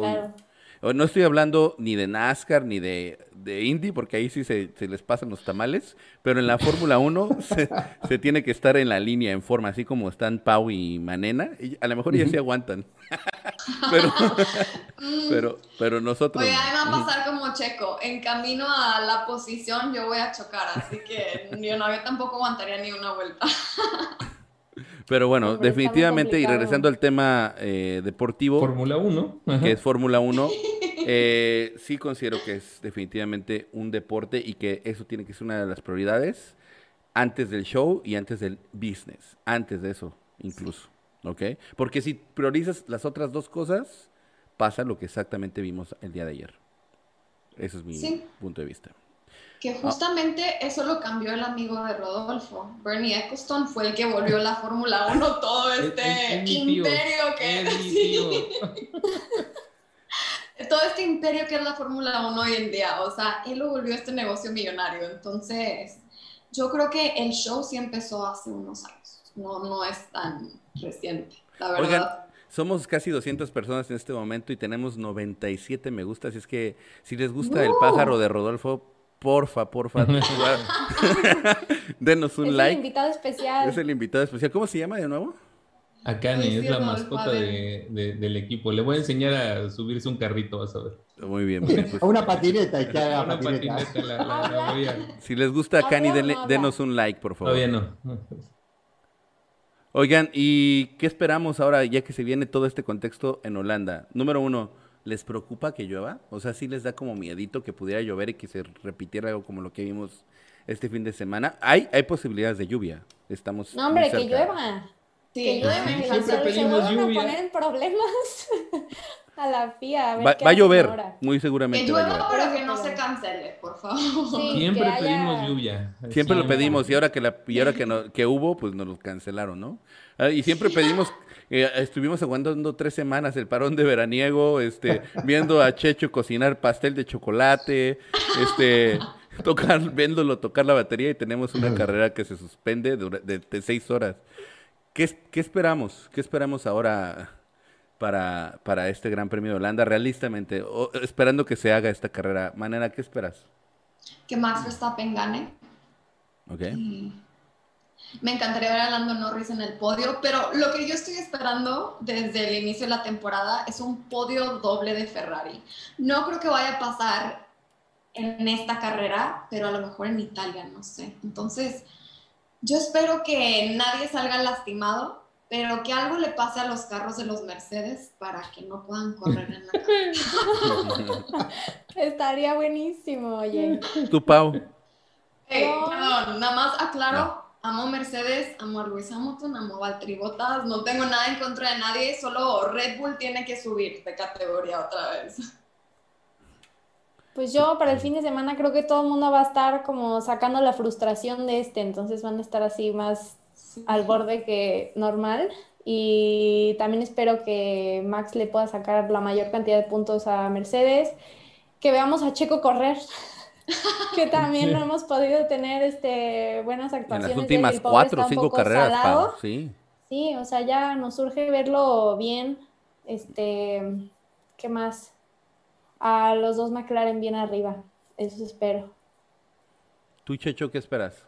No estoy hablando ni de NASCAR ni de, de Indy, porque ahí sí se, les pasan los tamales, pero en la Fórmula 1 (laughs) se, tiene que estar en la línea, en forma, así como están Pau y Manena. Y a lo mejor ya se aguantan. (laughs) pero, (laughs) pero, pero nosotros. Oye, ahí va a pasar como Checo. En camino a la posición yo voy a chocar, así que yo, no, yo tampoco aguantaría ni una vuelta. Pero bueno, definitivamente, y regresando al tema eh, deportivo. Fórmula 1. Que es Fórmula 1. (laughs) Eh, sí considero que es definitivamente un deporte y que eso tiene que ser una de las prioridades antes del show y antes del business. Antes de eso, incluso. ¿Ok? Porque si priorizas las otras dos cosas, pasa lo que exactamente vimos el día de ayer. Ese es mi punto de vista. Que ah. justamente eso lo cambió el amigo de Rodolfo. Bernie Eccleston fue el que volvió la Fórmula 1 todo este imperio que es. (laughs) (laughs) todo este imperio que es la Fórmula 1 hoy en día. O sea, él lo volvió este negocio millonario. Entonces, yo creo que el show sí empezó hace unos años. No, no es tan reciente, la verdad. somos casi 200 personas en este momento y tenemos 97 me gusta. Así es que si les gusta el pájaro de Rodolfo, porfa, porfa, (laughs) (laughs) denos un like. Es el invitado especial. Es el invitado especial. ¿Cómo se llama de nuevo? Akane, es la mascota del equipo. Le voy a enseñar a subirse un carrito, vas a ver. Muy bien. Pues. (laughs) una patineta y que haga una patineta. Si les gusta Akane, denos un like, por favor. Todavía no. Oigan, ¿y qué esperamos ahora ya que se viene todo este contexto en Holanda? Número uno, ¿Les preocupa que llueva? O sea, sí les da como miedito que pudiera llover y que se repitiera algo como lo que vimos este fin de semana. Hay, hay posibilidades de lluvia. Estamos. No, hombre, que llueva. Sí, que llueva. siempre pedimos lluvia. a poner en problemas (laughs) a la FIA. va, a llover, muy seguramente. Que llueva, pero que no se cancele, por favor. siempre pedimos lluvia. Siempre, lo pedimos y ahora que la y ahora que, no, que hubo, pues nos lo cancelaron, ¿no? Ah, y siempre pedimos eh, estuvimos aguantando tres semanas el parón de veraniego, este, viendo a Checho cocinar pastel de chocolate, este, (laughs) tocar, viéndolo tocar la batería y tenemos una carrera que se suspende de, seis horas. ¿Qué, ¿Qué, esperamos? ¿Qué esperamos ahora para, para este Gran Premio de Holanda? Realistamente, esperando que se haga esta carrera. Manera, ¿qué esperas? Que Max Verstappen gane. Ok. Me encantaría ver a Lando Norris en el podio, pero lo que yo estoy esperando desde el inicio de la temporada es un podio doble de Ferrari. No creo que vaya a pasar en esta carrera, pero a lo mejor en Italia, no sé. Entonces, yo espero que nadie salga lastimado, pero que algo le pase a los carros de los Mercedes para que no puedan correr en la (laughs) carrera. Estaría buenísimo, oye. Tu Pau. perdón, nada más aclaro amo Mercedes, amo a Luis Hamilton, amo a Valtteri Bottas, no tengo nada en contra de nadie, solo Red Bull tiene que subir de categoría otra vez. Pues yo para el fin de semana creo que todo el mundo va a estar como sacando la frustración de este, entonces van a estar así más al borde que normal. Y también espero que Max le pueda sacar la mayor cantidad de puntos a Mercedes, que veamos a Checo correr. Que también no hemos podido tener este, buenas actuaciones. En las últimas cuatro o cinco carreras, sí. Sí, o sea, ya nos surge verlo bien. Este, ¿qué más? A los dos McLaren bien arriba. Eso espero. ¿Tú, Checho, qué esperas?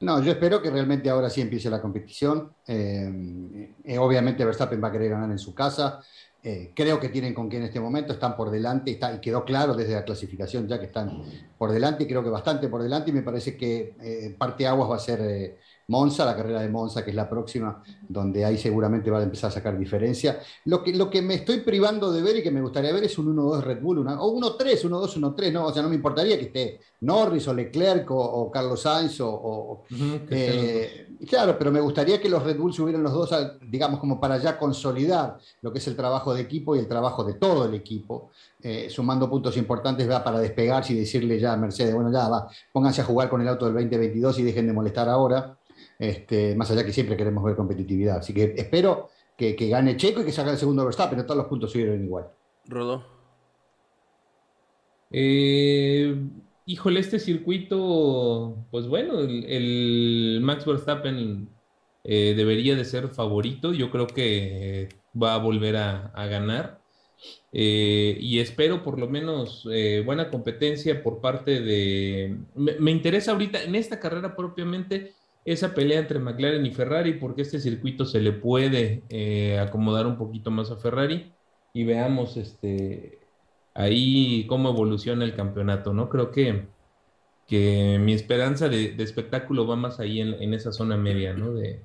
No, yo espero que realmente ahora sí empiece la competición. Eh, eh, obviamente Verstappen va a querer ganar en su casa. Eh, creo que tienen con quien en este momento están por delante está, y quedó claro desde la clasificación ya que están por delante y creo que bastante por delante y me parece que parte aguas va a ser Monza, la carrera de Monza, que es la próxima, donde ahí seguramente va a empezar a sacar diferencia. Lo que, lo que me estoy privando de ver y que me gustaría ver es un 1-2 Red Bull, una, o 1-3, 1-2, 1-3, no, o sea, no me importaría que esté Norris o Leclerc o, Carlos Sainz o... Eh, claro, pero me gustaría que los Red Bull subieran los dos, digamos, como para ya consolidar lo que es el trabajo de equipo y el trabajo de todo el equipo. Eh, sumando puntos importantes va para despegarse y decirle ya a Mercedes, bueno, ya va, pónganse a jugar con el auto del 2022 y dejen de molestar ahora. Este, más allá que siempre queremos ver competitividad. Así que espero que, gane Checo y que salga el segundo Verstappen, todos los puntos subieron igual. Rodó. Eh, híjole, este circuito, pues bueno, el, Max Verstappen eh, debería de ser favorito. Yo creo que va a volver a, ganar. Eh, y espero por lo menos buena competencia por parte de... me, interesa ahorita en esta carrera propiamente esa pelea entre McLaren y Ferrari, porque este circuito se le puede eh, acomodar un poquito más a Ferrari y veamos este, ahí cómo evoluciona el campeonato, ¿no? Creo que, que mi esperanza de, espectáculo va más ahí en, esa zona media, ¿no? De,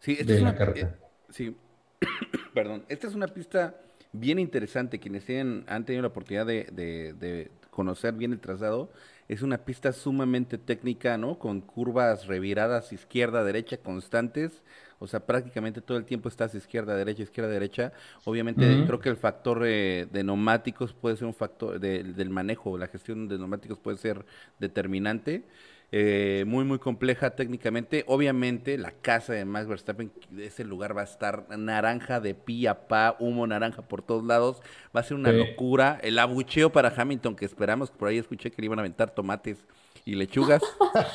sí, de la carrera. Eh, sí, (coughs) perdón, esta es una pista bien interesante, quienes han tenido la oportunidad de conocer bien el trazado, es una pista sumamente técnica, ¿no? Con curvas reviradas izquierda, derecha constantes. O sea, prácticamente todo el tiempo estás izquierda, derecha, izquierda, derecha. Obviamente creo que el factor eh, de neumáticos puede ser un factor del manejo, la gestión de neumáticos puede ser determinante. Eh, muy, muy compleja técnicamente. Obviamente, la casa de Max Verstappen, ese lugar va a estar naranja de pi a pa, humo naranja por todos lados. Va a ser una locura. El abucheo para Hamilton, que esperamos, por ahí escuché que le iban a aventar tomates y lechugas.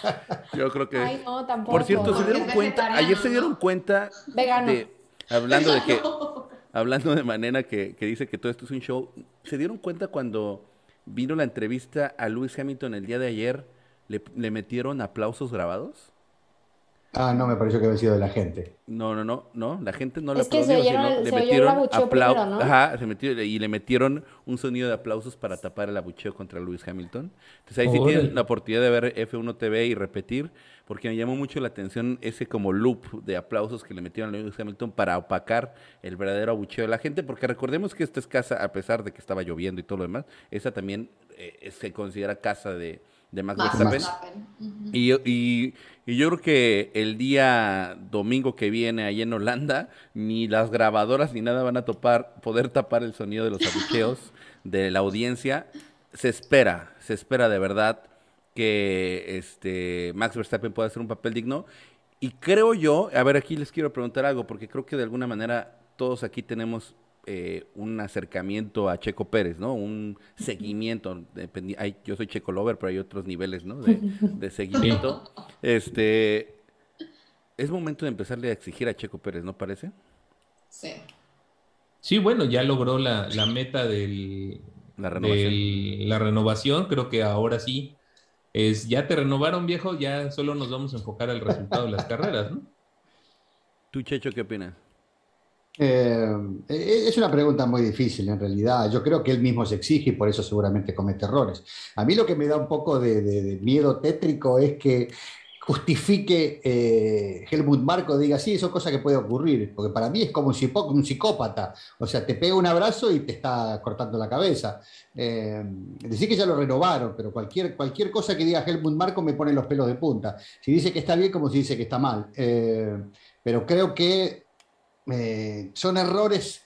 (laughs) Yo creo que. Ay, no, tampoco. Por cierto, se dieron cuenta, ayer se dieron cuenta de. Hablando de que. (laughs) Hablando de manera que, que dice que todo esto es un show. ¿Se dieron cuenta cuando vino la entrevista a Lewis Hamilton el día de ayer? Le, metieron aplausos grabados. Ah, no, me pareció que había sido de la gente. No, no, no, no, la gente no le aplaudió, sino le metieron aplausos, ajá, se metió, y le metieron un sonido de aplausos para tapar el abucheo contra Lewis Hamilton. Entonces ahí sí tienen la oportunidad de ver F1 TV y repetir, porque me llamó mucho la atención ese como loop de aplausos que le metieron a Lewis Hamilton para opacar el verdadero abucheo de la gente, porque recordemos que esta es casa, a pesar de que estaba lloviendo y todo lo demás, esa también eh, se considera casa de de Max, Verstappen. y, y, yo creo que el día domingo que viene ahí en Holanda, ni las grabadoras ni nada van a topar, poder tapar el sonido de los abucheos (laughs) de la audiencia. Se espera, se espera de verdad que este Max Verstappen pueda hacer un papel digno. Y creo yo, a ver, aquí les quiero preguntar algo, porque creo que de alguna manera todos aquí tenemos eh, un acercamiento a Checo Pérez, ¿no? Un seguimiento. Hay, yo soy Checo Lover, pero hay otros niveles, ¿no? De, seguimiento. Este, es momento de empezarle a exigir a Checo Pérez, ¿no parece? Sí. Sí, bueno, ya logró la, meta del, la renovación. la renovación. Creo que ahora sí es, ya te renovaron, viejo, ya solo nos vamos a enfocar al resultado de las carreras, ¿no? ¿Tú, Checho, qué opinas? Eh, es una pregunta muy difícil en realidad. Yo creo que él mismo se exige y por eso seguramente comete errores. A mí lo que me da un poco de, miedo tétrico es que justifique eh, Helmut Marco, diga, sí, eso es cosa que puede ocurrir, porque para mí es como un, psicópata, o sea, te pega un abrazo y te está cortando la cabeza. Eh, decir que ya lo renovaron, pero cualquier, cualquier cosa que diga Helmut Marco me pone los pelos de punta. Si dice que está bien, como si dice que está mal. Pero creo que eh, son errores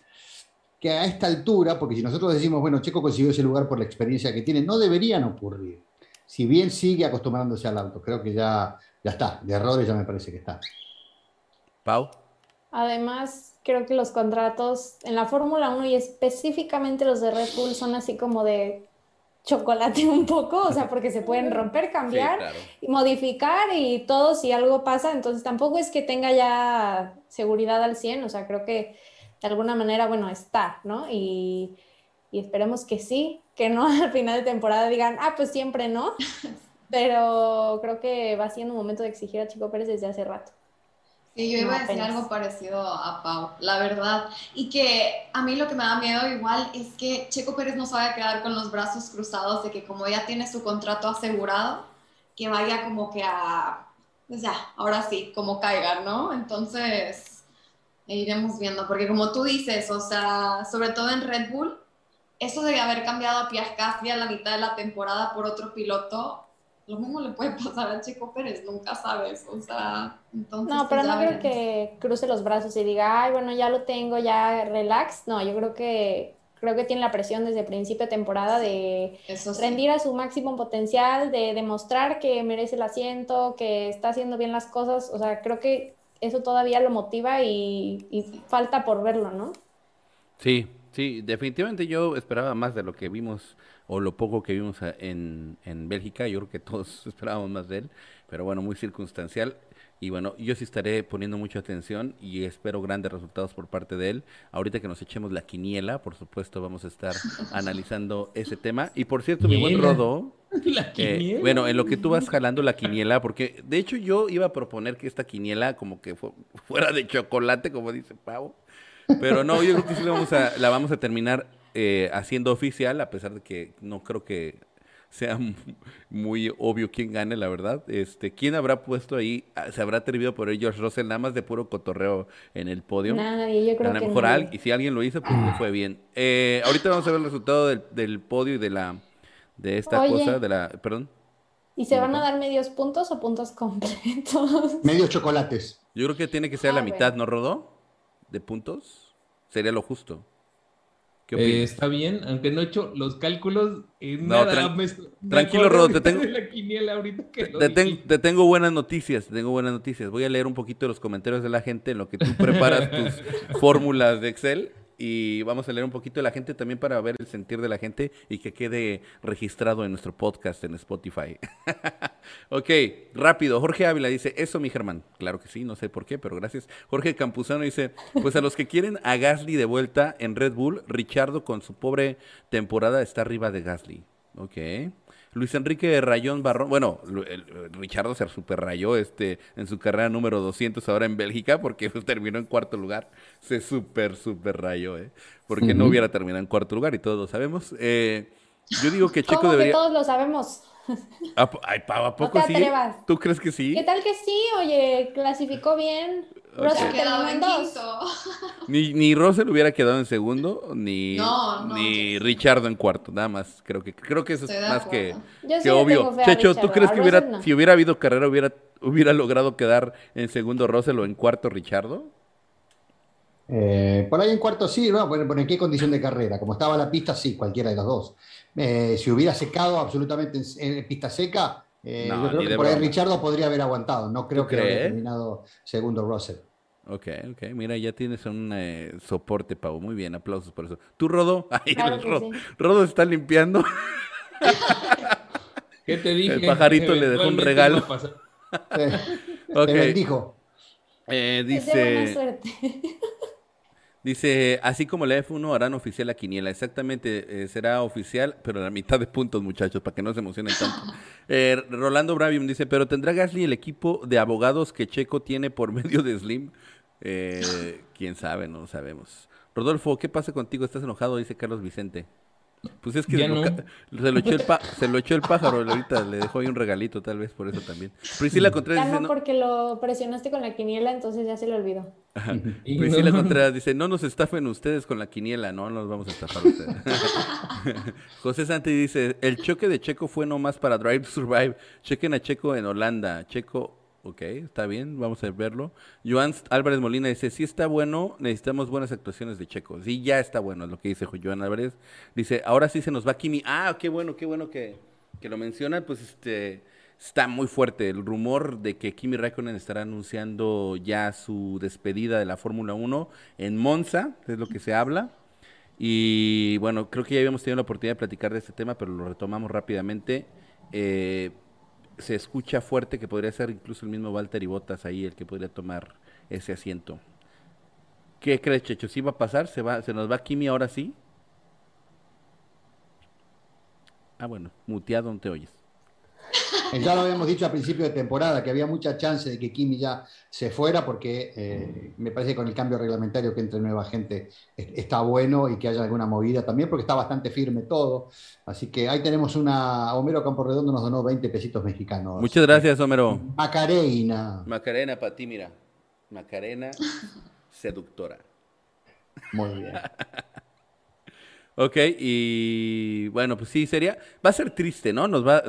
que a esta altura, porque si nosotros decimos, bueno, Checo consiguió ese lugar por la experiencia que tiene, no deberían ocurrir. Si bien sigue acostumbrándose al auto, creo que ya, ya está, de errores ya me parece que está. Pau. Además, creo que los contratos en la Fórmula 1 y específicamente los de Red Bull son así como de chocolate (laughs) un poco, o sea, porque se pueden romper, cambiar y modificar y todo si algo pasa, entonces tampoco es que tenga ya seguridad al 100, o sea, creo que de alguna manera, bueno, está, ¿no? Y, esperemos que sí, que no (laughs) al final de temporada digan, ah, pues siempre no. (laughs) pero creo que va siendo un momento de exigir a Chico Pérez desde hace rato. Sí, yo iba a decir algo parecido a Pau, la verdad. Y que a mí lo que me da miedo igual es que Checo Pérez no se vaya a quedar con los brazos cruzados de que como ya tiene su contrato asegurado, que vaya como que a, pues ya, ahora sí, como caiga, ¿no? Entonces, iremos viendo, porque como tú dices, o sea, sobre todo en Red Bull, eso de haber cambiado a Pierre Gasly a la mitad de la temporada por otro piloto, lo mismo le puede pasar a Chico Pérez, nunca sabes, o sea, entonces... No, pero no creo que cruce los brazos y diga, ay, bueno, ya lo tengo, ya relax, no, yo creo que creo que tiene la presión desde principio de temporada de rendir a su máximo potencial, de demostrar que merece el asiento, que está haciendo bien las cosas, o sea, creo que eso todavía lo motiva y, y falta por verlo, ¿no? Sí, sí, definitivamente yo esperaba más de lo que vimos o lo poco que vimos en, en Bélgica, yo creo que todos (laughs) esperábamos más de él, pero bueno, muy circunstancial. Y bueno, yo sí estaré poniendo mucha atención y espero grandes resultados por parte de él. Ahorita que nos echemos la quiniela, por supuesto, vamos a estar (laughs) analizando ese tema. Y por cierto, mi buen Rodo, (laughs) eh, bueno, en lo que tú vas jalando la quiniela, porque de hecho yo iba a proponer que esta quiniela como que fuera de chocolate, como dice Pavo. Pero no, yo creo que sí la vamos a, la vamos a terminar eh, haciendo oficial, a pesar de que no creo que sea muy obvio quién gane, la verdad. Este, ¿Quién habrá puesto ahí? Ah, ¿Se habrá atrevido por ellos Russell nada más de puro cotorreo en el podio? Nadie, yo creo a lo mejor y si alguien lo hizo, pues le fue bien. Eh, ahorita vamos a ver el resultado del, podio y de la de esta cosa, de la, perdón. ¿Y se van a dar medios puntos o puntos completos? (laughs) Medios chocolates. Yo creo que tiene que ser la mitad, ¿no, Rodó? De puntos. Sería lo justo. Eh, está bien, aunque no he hecho los cálculos. nada, tranquilo, Rodo, te (laughs) tengo, te, tengo buenas noticias, tengo buenas noticias. Voy a leer un poquito los comentarios de la gente en lo que tú preparas tus (laughs) fórmulas de Excel y vamos a leer un poquito de la gente también para ver el sentir de la gente y que quede registrado en nuestro podcast en Spotify. (laughs) ok, rápido. Jorge Ávila dice, eso mi Germán. Claro que sí, no sé por qué, pero gracias. Jorge Campuzano dice, pues a los que quieren a Gasly de vuelta en Red Bull, Richardo con su pobre temporada está arriba de Gasly. Ok. Luis Enrique Rayón Barrón, bueno, el, Richardo se super rayó este, en su carrera número 200 ahora en Bélgica porque (laughs) terminó en cuarto lugar. Se super, super rayó, ¿eh? Porque no hubiera terminado en cuarto lugar y todos lo sabemos. Eh, yo digo que Checo debería... Que todos lo sabemos. Ay, ¿a poco sí? ¿Tú crees que sí? ¿Qué tal que sí? Oye, clasificó bien. Russell quedó en dos. Ni, ni Russell hubiera quedado en segundo, ni, ni Richardo en cuarto, nada más. Creo que, creo que eso es más que, obvio. Checho, ¿tú crees que hubiera, si hubiera habido carrera, hubiera, hubiera logrado quedar en segundo Russell o en cuarto Richardo? Eh, por ahí en cuarto sí, ¿no? Bueno, ¿en qué condición de carrera? Como estaba la pista, sí, cualquiera de los dos. Eh, si hubiera secado absolutamente en pista seca, eh, yo creo que por ahí Richardo podría haber aguantado. No creo que haya terminado segundo Russell. Ok, ok. Mira, ya tienes un eh, soporte, Pau. Muy bien, aplausos por eso. ¿Tú, Rodo? (laughs) Rodo, Rodo está limpiando. (laughs) ¿Qué te dije? El pajarito le dejó un regalo. (laughs) okay. dijo. Eh, dice. Dice, así como la F1 harán oficial la quiniela. Exactamente, eh, será oficial, pero a la mitad de puntos, muchachos, para que no se emocionen tanto. (laughs) Eh, Rolando Bravium dice, pero ¿tendrá Gasly el equipo de abogados que Checo tiene por (laughs) medio de Slim? Eh, (laughs) Quién sabe, no lo sabemos. Rodolfo, ¿qué pasa contigo? ¿Estás enojado? Dice Carlos Vicente. Pues es que se, lo echó el se lo echó el pájaro, ahorita le dejó ahí un regalito, tal vez por eso también. Priscila Contreras dice, no, porque lo presionaste con la quiniela, entonces ya se le olvidó. (laughs) Priscila Contreras dice, no nos estafen ustedes con la quiniela, no nos vamos a estafar ustedes. (laughs) José Santi dice, el choque de Checo fue nomás para Drive to Survive. Chequen a Checo en Holanda. Checo Ok, está bien, vamos a verlo. Joan Álvarez Molina dice, si está bueno, necesitamos buenas actuaciones de Checo. Sí, ya está bueno, es lo que dice Joan Álvarez. Dice, ahora sí se nos va Kimi. Ah, qué bueno, qué bueno que, que lo mencionan. Pues este, está muy fuerte el rumor de que Kimi Raikkonen estará anunciando ya su despedida de la Fórmula 1 en Monza, es lo que se habla. Y bueno, creo que ya habíamos tenido la oportunidad de platicar de este tema, pero lo retomamos rápidamente. Eh, se escucha fuerte que podría ser incluso el mismo Walter y Botas ahí el que podría tomar ese asiento. ¿Qué crees, Checho? ¿Sí va a pasar? ¿Se, va, ¿Se nos va Kimi ahora sí? Ah, bueno, muteado, no te oyes. Ya lo habíamos dicho a principio de temporada, que había mucha chance de que Kimi ya se fuera, porque eh, me parece que con el cambio reglamentario que entre nueva gente está bueno y que haya alguna movida también, porque está bastante firme todo. Así que ahí tenemos una. Homero Camporredondo nos donó 20 pesitos mexicanos. Muchas gracias, Homero. Macarena. Macarena para ti, mira. Macarena seductora. Muy bien. (laughs) Ok, y bueno, pues sí, sería, va a ser triste, ¿no? Nos va,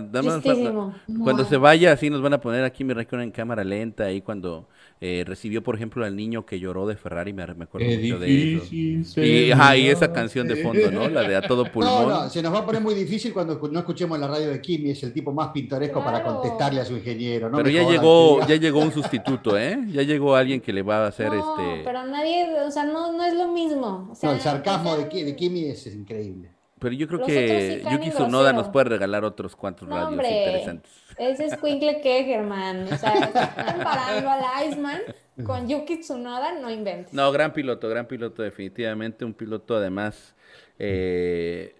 cuando se vaya, así nos van a poner aquí mi récord en cámara lenta, ahí cuando eh, recibió, por ejemplo, al niño que lloró de Ferrari, me, acuerdo mucho de eso. Y, ajá, y esa canción de fondo, ¿no? La de A Todo Pulmón. (laughs) No, no, se nos va a poner muy difícil cuando no escuchemos la radio de Kimi, es el tipo más pintoresco para contestarle a su ingeniero, ¿no? Pero ya llegó, ya llegó un sustituto, ¿eh? Ya llegó alguien que le va a hacer no, este... pero nadie, o sea, no, no es lo mismo. no, el sarcasmo de, de Kimi es increíble. Pero yo creo que Yuki Tsunoda nos puede regalar otros cuantos radios interesantes. Ese es Quinkle que, Germán. O sea, comparando al Iceman con Yuki Tsunoda, no inventes. No, gran piloto, gran piloto, definitivamente. Un piloto, además, eh,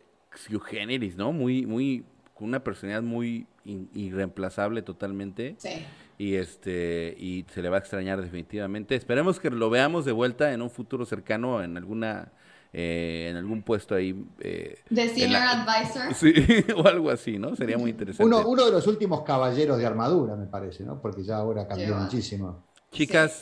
generis, ¿no? Muy, muy, con una personalidad muy irreemplazable totalmente. Sí. Y, este, y se le va a extrañar definitivamente. Esperemos que lo veamos de vuelta en un futuro cercano en alguna eh, en algún puesto ahí. Eh, de Senior Advisor. (laughs) Sí, o algo así, ¿no? Sería muy interesante. Uno, uno, de los últimos caballeros de armadura, me parece, ¿no? Porque ya ahora cambió muchísimo. Chicas,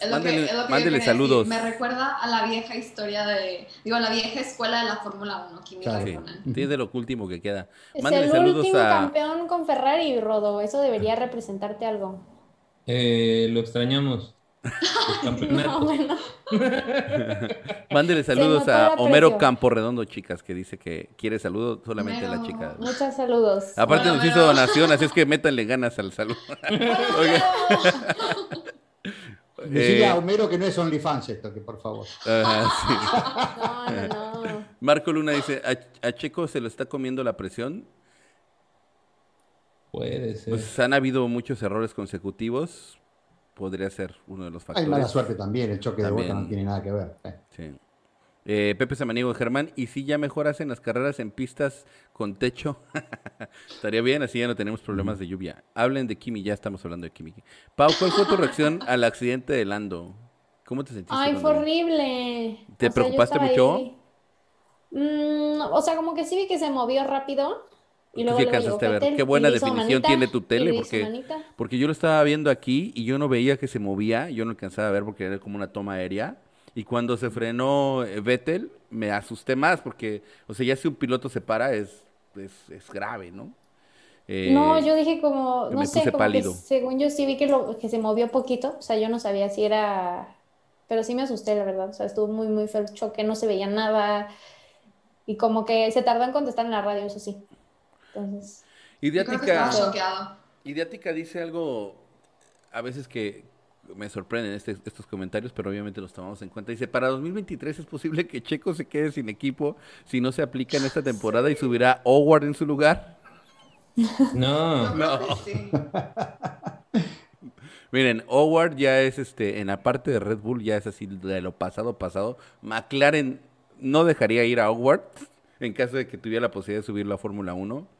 mándele, saludos. Me recuerda a la vieja historia de, digo, a la vieja escuela de la Fórmula 1. Kimi claro. sí, es de lo último que queda. Es el saludos último campeón con Ferrari, Rodo. Eso debería representarte algo. Eh, lo extrañamos. (laughs) (laughs) Mándele saludos a Homero Campo Redondo, chicas, que dice que quiere saludos solamente a la chica. Muchos saludos. Aparte nos hizo donación, así es que métanle ganas al saludo. (laughs) Decirle a Homero que no es OnlyFans esto, que por favor. Marco Luna dice, ¿a, Checo se lo está comiendo la presión? Puede ser. Pues han habido muchos errores consecutivos, podría ser uno de los factores. Hay mala suerte también, el choque de bota no tiene nada que ver. Eh. Sí. Eh, Pepe Samaniego Germán, ¿y si ya mejoras en las carreras en pistas con techo? (laughs) Estaría bien, así ya no tenemos problemas de lluvia. Hablen de Kimi, ya estamos hablando de Kimi. Pau, ¿cuál fue tu reacción (laughs) al accidente de Lando? ¿Cómo te sentiste? Ay, fue horrible. ¿Te preocupaste mucho? Mm, o sea, como que sí vi que se movió rápido, y luego, alcanzaste a ver qué buena definición tiene tu tele, porque, porque yo lo estaba viendo aquí y yo no veía que se movía, yo no alcanzaba a ver porque era como una toma aérea. Y cuando se frenó eh, Vettel, me asusté más porque, o sea, ya si un piloto se para es, es, grave, ¿no? Eh, no, yo dije como, no sé, como que según yo sí vi que, lo, que se movió poquito, o sea, yo no sabía si era, pero sí me asusté, la verdad, o sea, estuvo muy, muy feo el choque, no se veía nada, y como que se tardó en contestar en la radio, eso sí. Entonces, Idiática, dice algo a veces que me sorprenden este, estos comentarios, pero obviamente los tomamos en cuenta. Dice, para 2023 es posible que Checo se quede sin equipo si no se aplica en esta temporada y subirá Howard en su lugar. No, (laughs) no. (laughs) Miren, Howard ya es este, en la parte de Red Bull ya es así de lo pasado pasado. McLaren no dejaría ir a Howard en caso de que tuviera la posibilidad de subirlo a Fórmula 1.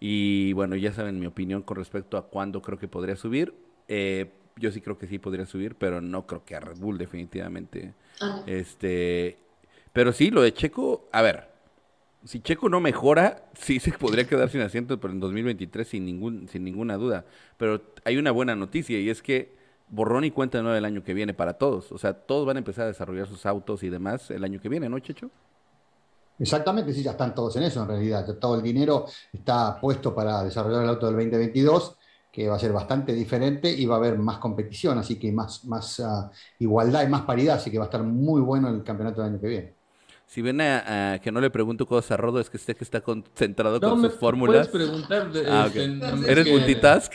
Y bueno, ya saben mi opinión con respecto a cuándo creo que podría subir. Eh, yo sí creo que sí podría subir, pero no creo que a Red Bull definitivamente. Ah. Este, pero sí, lo de Checo, a ver, si Checo no mejora, (laughs) sí se podría quedar sin asiento pero en 2023 sin ningún sin ninguna duda. Pero hay una buena noticia y es que borrón y cuenta nueva el año que viene para todos. O sea, todos van a empezar a desarrollar sus autos y demás el año que viene, ¿no, Checho? Exactamente, sí, ya están todos en eso en realidad. Todo el dinero está puesto para desarrollar el auto del 2022, que va a ser bastante diferente y va a haber más competición, así que más, más ah, igualdad y más paridad, así que va a estar muy bueno el campeonato del año que viene. Si ven a, que no le pregunto cosas a Rodo, es que usted que está concentrado con sus fórmulas. Puedes preguntar. Ah, este, ¿Eres multitask?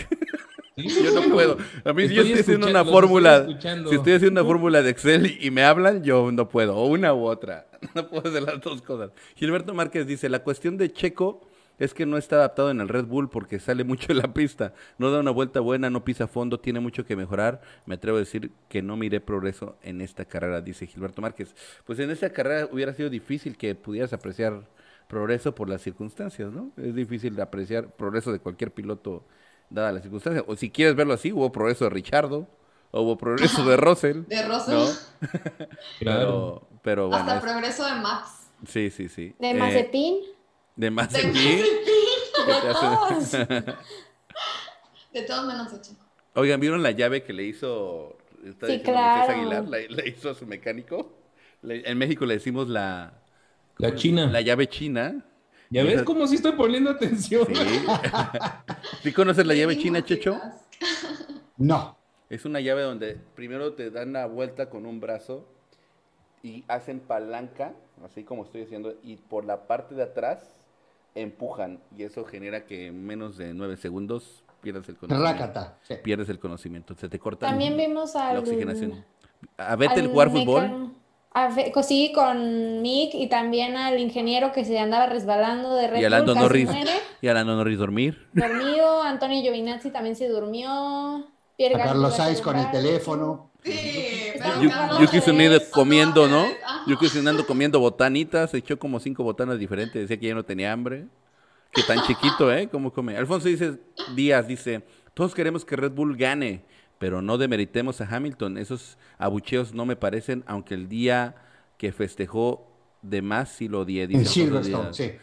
(laughs) yo no puedo. A mí, si yo estoy haciendo una fórmula, si estoy haciendo una fórmula de Excel y me hablan, yo no puedo, o una u otra. (laughs) No puedo hacer las dos cosas. Gilberto Márquez dice, la cuestión de Checo es que no está adaptado en el Red Bull porque sale mucho de la pista, no da una vuelta buena, no pisa fondo, tiene mucho que mejorar. Me atrevo a decir que no miré progreso en esta carrera, dice Gilberto Márquez. Pues en esta carrera hubiera sido difícil que pudieras apreciar progreso por las circunstancias, ¿no? Es difícil apreciar progreso de cualquier piloto dada la circunstancia. O si quieres verlo así, hubo progreso de Richardo, o hubo progreso de (laughs) Russell. De Russell. (laughs) claro. Pero, bueno. Hasta progreso de Max. Sí, sí, sí. De Mazepin. de Mazepin. De todos. (laughs) de todos menos de Checo. Oigan, ¿vieron la llave que le hizo sí, claro. Aguilar? La, hizo a su mecánico. en México le decimos la... La china. La llave china. ¿Ya ves cómo sí estoy poniendo atención? Sí. (laughs) ¿Sí conoces la llave china, Checho? (laughs) No. Es una llave donde primero te dan la vuelta con un brazo y hacen palanca, así como estoy haciendo, y por la parte de atrás empujan y eso genera que en menos de nueve segundos pierdas el conocimiento. Pierdes el conocimiento, se te corta También vimos la oxigenación. A Vettel jugar fútbol. sí, con Mick y también al ingeniero que se andaba resbalando de Red Y a Lando Norris. Y a Lando Norris dormir. Dormido, Antonio Giovinazzi también se durmió. Pierre a Carlos Sainz con el teléfono. Sí, Yuki Tsunoda comiendo, ¿no? Yuki Tsunoda comiendo botanitas, se echó como cinco botanas diferentes, decía que ya no tenía hambre. Que tan chiquito, ¿eh? ¿Cómo come? Alfonso dice, Díaz dice, todos queremos que Red Bull gane, pero no demeritemos a Hamilton. Esos abucheos no me parecen, aunque el día que festejó de más sí lo odié. Dice Silverstone, sí.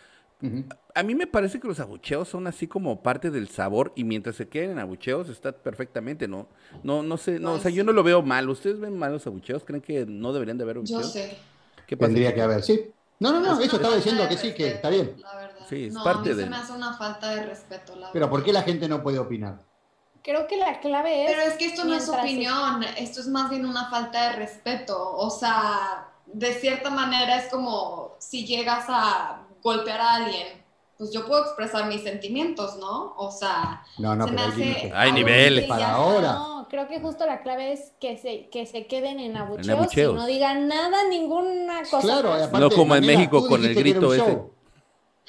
A mí me parece que los abucheos son así como parte del sabor y mientras se queden en abucheos está perfectamente, ¿no? No, no sé, no, o sea, yo no lo veo mal. ¿Ustedes ven mal los abucheos? ¿Creen que no deberían de haber abucheos? Yo sé. ¿Qué Tendría que haber, sí. No, no, no, eso estaba diciendo que sí, que está bien. La verdad. Sí, es no, parte a mí de... se me hace una falta de respeto, la Pero. ¿por qué la gente no puede opinar? Creo que la clave es. Pero es que esto no es opinión, esto es más bien una falta de respeto. O sea, de cierta manera es como si llegas a golpear a alguien, pues yo puedo expresar mis sentimientos, ¿no? O sea, No, no, se pero hay hace... niveles. Para ahora. No, creo que justo la clave es que se, que se queden en abucheos, abucheos. y no digan nada, ninguna cosa. Claro, aparte, No como en México con el grito ese. show.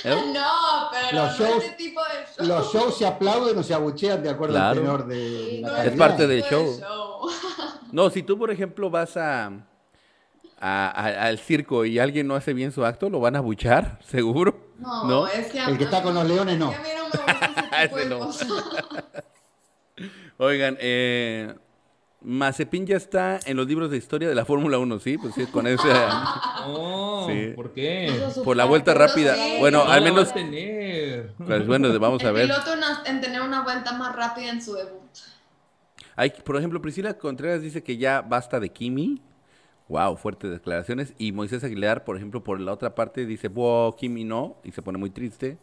¿Eh? (laughs) No, pero Los no shows- tipo de show. Los shows se aplauden o se abuchean de acuerdo Claro. al tenor de, de la No, Es parte del de show. No, si tú, por ejemplo, vas a, a- a- al circo y alguien no hace bien su acto, lo van a buchar, (laughs) seguro. No, ¿No? es que El que está con los leones no. es que a mí no. Oigan, eh, Mazepin ya está en los libros de historia de la Fórmula 1, ¿sí? Pues sí, con ese... (laughs) No, (laughs) Sí. ¿por qué? Por la vuelta rápida. sí. Bueno, No al menos... tener. Pues bueno, vamos a El ver. piloto en, en tener una vuelta más rápida en su debut. Hay, por ejemplo, Priscila Contreras dice que ya basta de Kimi. Wow, fuertes declaraciones. Y Moisés Aguilar, por ejemplo, por la otra parte, dice, wow, Kimi no. Y se pone muy triste.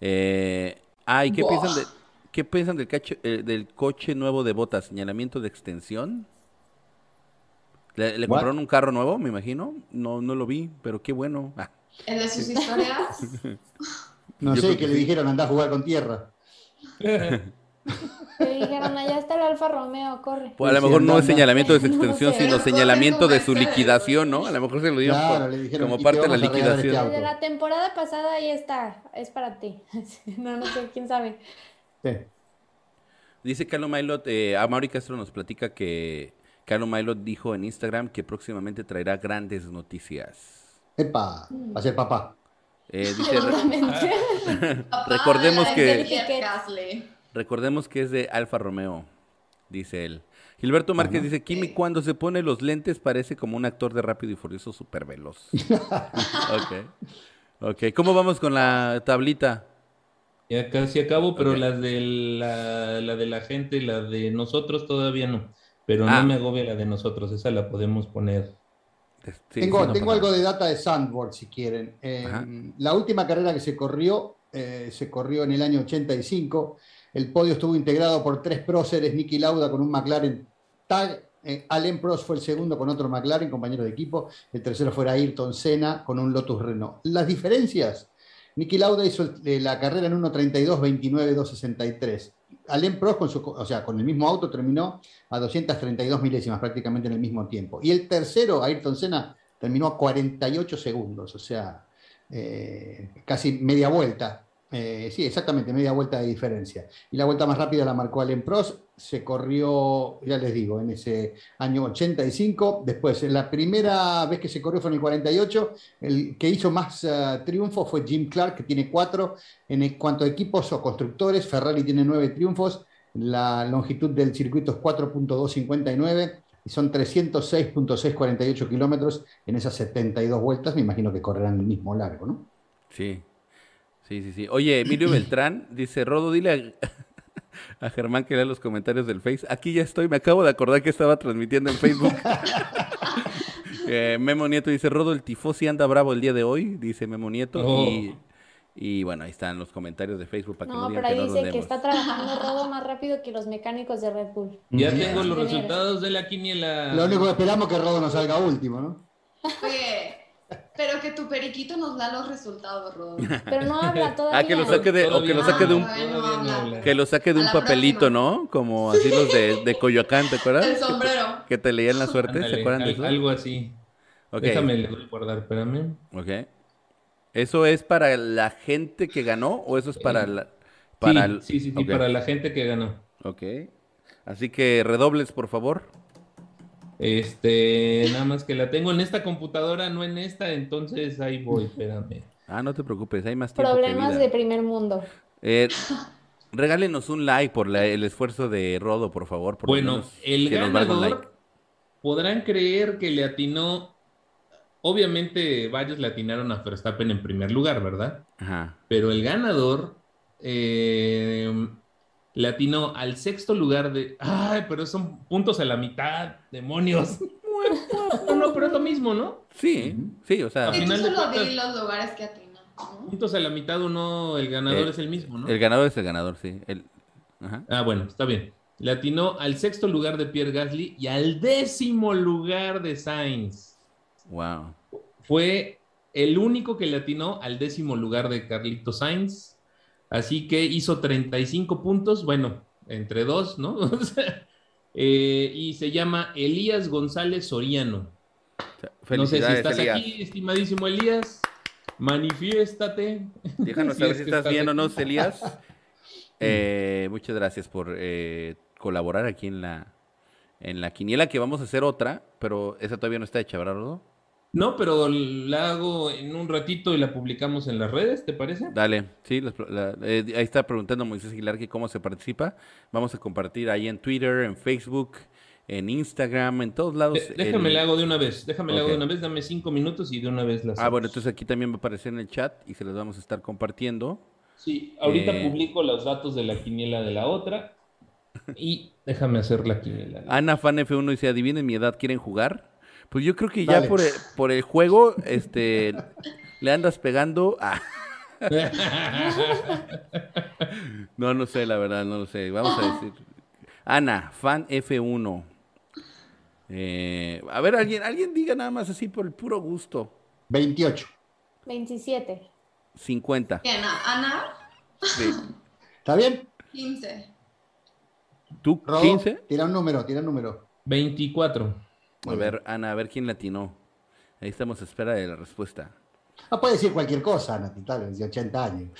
Eh, ah, ¿y qué Buah. piensan, de, qué piensan del, cacho- eh, del coche nuevo de botas? ¿Señalamiento de extensión? ¿Le, compraron un carro nuevo, me imagino? No, no lo vi, pero qué bueno. Ah, El de sus historias. (laughs) No Yo sé, que que le sí. dijeron anda a jugar con tierra. (laughs) (laughs) Le dijeron, allá está el Alfa Romeo, corre. pues a lo mejor no es señalamiento de su (laughs) No extensión, sé. sino señalamiento de su liquidación, ¿no? A lo mejor se lo dieron Claro, por- le dijeron, como "Y te parte de la este liquidación. auto". Desde la temporada pasada ahí está, es para ti. (laughs) No, no sé, quién sabe. Sí. Dice Carlos Mailot, eh, a Mauri Castro nos platica que Carlos Mailot dijo en Instagram que próximamente traerá grandes noticias. Epa, va a ser papá. Eh, dice. Papá Recordemos de que-. Recordemos que es de Alfa Romeo, dice él. Gilberto Márquez Ajá. dice, Kimi cuando se pone los lentes parece como un actor de Rápido y Furioso súper veloz. (laughs) ok. Ok, ¿cómo vamos con la tablita? Ya casi acabo, pero Ok. las de la, la de la gente, la de nosotros todavía no. Pero Ah. no me agobia la de nosotros, esa la podemos poner. Sí, tengo sí, no tengo algo de data de Sandboard, si quieren. Eh, Ajá. la última carrera que se corrió, eh, se corrió en el año 85. El podio estuvo integrado por tres próceres, Nicky Lauda con un McLaren Tag, eh, Alain Prost fue el segundo con otro McLaren, compañero de equipo, el tercero fue Ayrton Senna con un Lotus Renault. Las diferencias, Nicky Lauda hizo eh, la carrera en 1.32, 29, 2.63. Alain Prost, con su, o sea, con el mismo auto, terminó a 232 milésimas, prácticamente en el mismo tiempo. Y el tercero, Ayrton Senna, terminó a 48 segundos, o sea, eh, casi media vuelta. Eh, sí, exactamente, media vuelta de diferencia. Y la vuelta más rápida la marcó Alain Prost. se corrió, ya les digo, en ese año 85. Después, la primera vez que se corrió fue en el 48. El que hizo más uh, triunfos fue Jim Clark, que tiene cuatro. En cuanto a equipos o constructores, Ferrari tiene nueve triunfos. La longitud del circuito es 4.259 y son 306.648 kilómetros en esas 72 vueltas. Me imagino que correrán el mismo largo, ¿no? Sí, sí, sí, sí. Oye, Emilio (clears throat) Beltrán dice, Rodo, dile (laughs) a, Germán que lea los comentarios del Face. Aquí ya estoy, me acabo de acordar que estaba transmitiendo en Facebook. (laughs) (laughs) Eh, Memo Nieto dice, Rodo, el tifosi anda bravo el día de hoy, dice Memo Nieto. Y oh. Y bueno, ahí están los comentarios de Facebook para que no, pero ahí dice que está trabajando Rodo más rápido que los mecánicos de Red Bull. Ya tengo los resultados de la quiniela. Lo único que esperamos es que Rodo no salga último, ¿no? Pero que tu periquito nos da los resultados, Rodo. Pero no habla todavía. Ah, que lo saque de, o que lo saque de un, que lo saque de un papelito, ¿no? Como así los de, de Coyoacán, ¿te acuerdas? El sombrero. Que te, leían la suerte, ¿se acuerdan de eso? Algo así. Okay. Déjame le guardar, espérame. Ok. ¿Eso es para la gente que ganó o eso es para la... Para sí, sí, sí, para la gente que ganó. Ok. Así que redobles, por favor. Este, nada más que la tengo en esta computadora, no en esta, entonces ahí voy, espérame. Ah, no te preocupes, hay más tiempo. Problemas de primer mundo. Eh, regálenos un like por el esfuerzo de Rodo, por favor. bueno, el ganador podrán creer que le atinó Obviamente varios le atinaron a Verstappen en primer lugar, ¿verdad? Ajá. Pero el ganador eh, le atinó al sexto lugar de... Ay, pero son puntos a la mitad, demonios. (laughs) no, no, pero es lo mismo, ¿no? Sí, sí, o sea... Al final de los lugares que atinó. Puntos a la mitad uno, el ganador eh, es el mismo, ¿no? El ganador es el ganador, sí. Ah, bueno, está bien. Le atinó al sexto lugar de Pierre Gasly y al décimo lugar de Sainz. Wow. Fue el único que le atinó al décimo lugar de Carlito Sainz. Así que hizo 35 puntos, bueno, entre dos, ¿no? (laughs) Eh, y se llama Elías González Soriano. No sé si estás aquí, estimadísimo Elías. Manifiéstate. Déjanos (laughs) saber si estás bien o no, Elías. (laughs) Eh, muchas gracias por eh, colaborar aquí en la, en la quiniela, que vamos a hacer otra, pero esa todavía no está hecha, ¿verdad, Rodo? No, pero la hago en un ratito y la publicamos en las redes, ¿te parece? Dale, sí, eh, ahí está preguntando Moisés Aguilar que cómo se participa. Vamos a compartir ahí en Twitter, en Facebook, en Instagram, en todos lados. déjame la hago de una vez, déjame la hago de una vez, dame cinco minutos y de una vez las. Ah, bueno, entonces aquí también va a aparecer en el chat y se las vamos a estar compartiendo. Sí, ahorita eh, publico los datos de la quiniela de la otra y déjame hacer la quiniela. Ana Fan F1 dice, adivinen mi edad, ¿quieren jugar? Pues yo creo que ya por el, por el juego, este, le andas pegando a... (laughs) no, no sé, la verdad, no lo sé. Vamos a decir. Ana, fan F1. Eh, a ver, alguien, alguien diga nada más así por el puro gusto. 28. 27. 50. ¿Quién? ¿Ana? Sí. ¿Está bien? 15. ¿Tú? 15? Tira un número, tira un número. 24 a ver, Ana, a ver quién latinó. Ahí estamos a espera de la respuesta. No puede decir cualquier cosa, Ana, de 80 años.